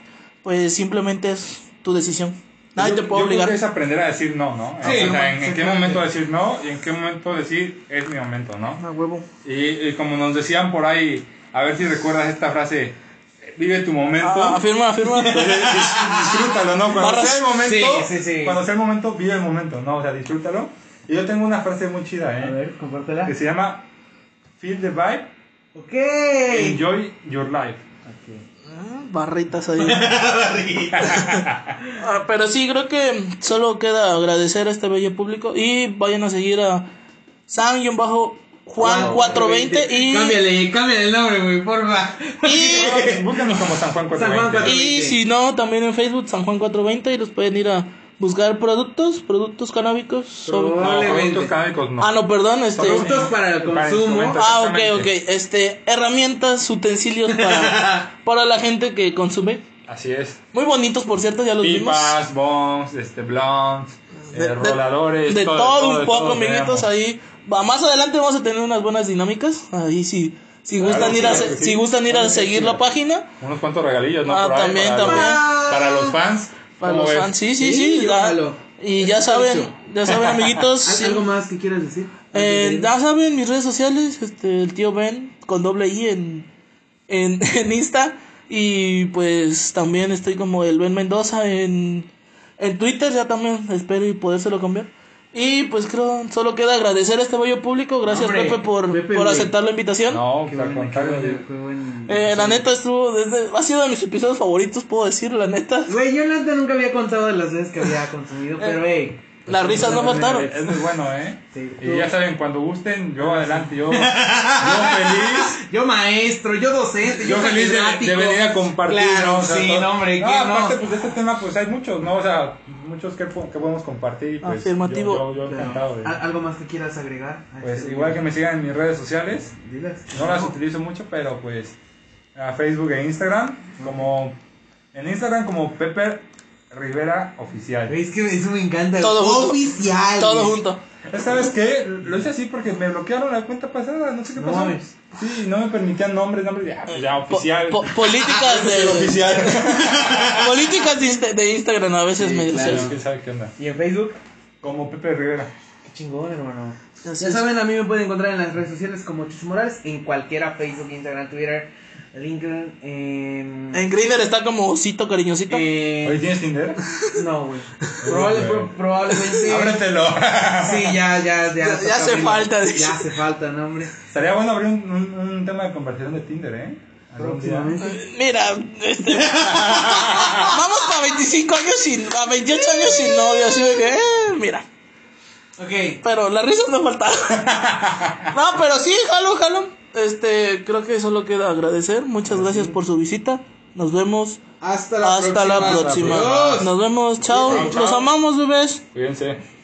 pues simplemente es tu decisión. Nadie Yo- te puede yo creo obligar. que es aprender a decir no, ¿no? Sí, o sea, en, en qué momento decir no y en qué momento decir es mi momento, ¿no? A huevo. Y, y como nos decían por ahí, a ver si recuerdas esta frase, vive tu momento. Ah, afirma, afirma. Entonces, dis- disfrútalo, ¿no? Cuando Barras. sea el momento, Sí, sí, sí. cuando sea el momento, vive el momento, ¿no? O sea, disfrútalo. Y yo tengo una frase muy chida, A ¿eh? ver, compártela. Que se llama Feel the vibe, Ok. enjoy your life. Ah, Barritas ahí. Ah, pero sí, creo que solo queda agradecer a este bello público y vayan a seguir a San-Juan420 y, Cámbiale, cámbiale el nombre, güey, porfa. y, Búscanos como San Juan San Juan 420. y si no, también en Facebook San-Juan420 y los pueden ir a buscar productos, productos canábicos. sobre- No, Probablemente. productos canábicos no. Ah, no, perdón, este... Productos para el consumo. Ah, ok, ok. Este, herramientas, utensilios para, para la gente que consume. Así es. Muy bonitos, por cierto, ya los vimos. Pipas, bongs, este, blondes, eh, roladores. De, todo, un poco, todo amiguitos, ahí. Va, más adelante vamos a tener unas buenas dinámicas. Ahí sí. Si Claro, gustan ir a, se- sí. si gustan ir a seguir la página, Unos cuantos regalillos, ¿no? Ah, Por ahí, también, para también. Los, para los fans. para ¿Cómo los ves? fans, sí, sí, Sí, sí. jalo. y ya saben, ya saben, amiguitos. ¿Al- sí. ¿Algo más que quieras decir? Eh, ya saben, mis redes sociales, este, el tío Ben con doble I en, en, en Insta. Y pues también estoy como el Ben Mendoza en, en Twitter, ya también espero y podérselo cambiar. Y pues creo, solo queda agradecer a este bello público. Gracias Hombre, Pepe por, Pepe, por aceptar la invitación. No, Qué pues al buen- qué Eh, la neta estuvo, desde, ha sido de mis episodios favoritos, puedo decir, la neta. Güey, yo la neta nunca había contado de las veces que había consumido, pero hey. Las risas no faltaron. Es muy bueno, ¿eh? Sí, y ya saben, cuando gusten, yo adelante, yo, yo feliz. Yo maestro, yo docente, Yo yo feliz de, de venir a compartir, Claro, ¿no? O sea, sí, todo- no, hombre, no, ¿quién aparte, no? pues de este tema, pues hay muchos, ¿no? O sea, muchos que, po- que podemos compartir. y, Pues, Afirmativo. Yo, yo, yo Claro. encantado de- ¿Al- ¿Algo más que quieras agregar? Pues este igual que me sigan en mis redes sociales. Dilas. No las utilizo mucho, pero pues a Facebook e Instagram, como en Instagram como Pepper Rivera Oficial. Es que eso me encanta. Todo junto. Oficial. Todo junto. ¿Sabes qué? Lo hice así porque me bloquearon la cuenta pasada, no sé qué No pasó. mames. Sí, no me permitían nombres, nombres, ya, pues ya Po- oficial. po- políticas El de oficial. políticas de, de Instagram a veces Sí, medio claro. ¿Quién sabe qué onda? ¿Y en Facebook? Como Pepe Rivera. Qué chingón, hermano. Así ya es. saben, a mí me pueden encontrar en las redes sociales como Chucho Morales, en cualquiera, Facebook, Instagram, Twitter, LinkedIn, en... En Grindr está como osito cariñosito. ¿Hoy tienes Tinder? No, güey. Probable- pro- probablemente... Ábretelo. Sí, ya, ya, ya. Ya- hace falta, dice. Ya hace falta, no, hombre. Estaría bueno abrir un, un- un tema de conversación de Tinder, ¿eh? Próximamente. Mira, este, vamos para 25 años sin, a 28 años sin novio, así de que, eh, mira. Ok. Pero las risas no faltaron. No, pero sí, jalo, jalo. Este, creo que solo queda agradecer. Muchas gracias por su visita. Nos vemos Hasta la hasta próxima. la próxima. Nos vemos, chao. Los amamos, bebés. Cuídense.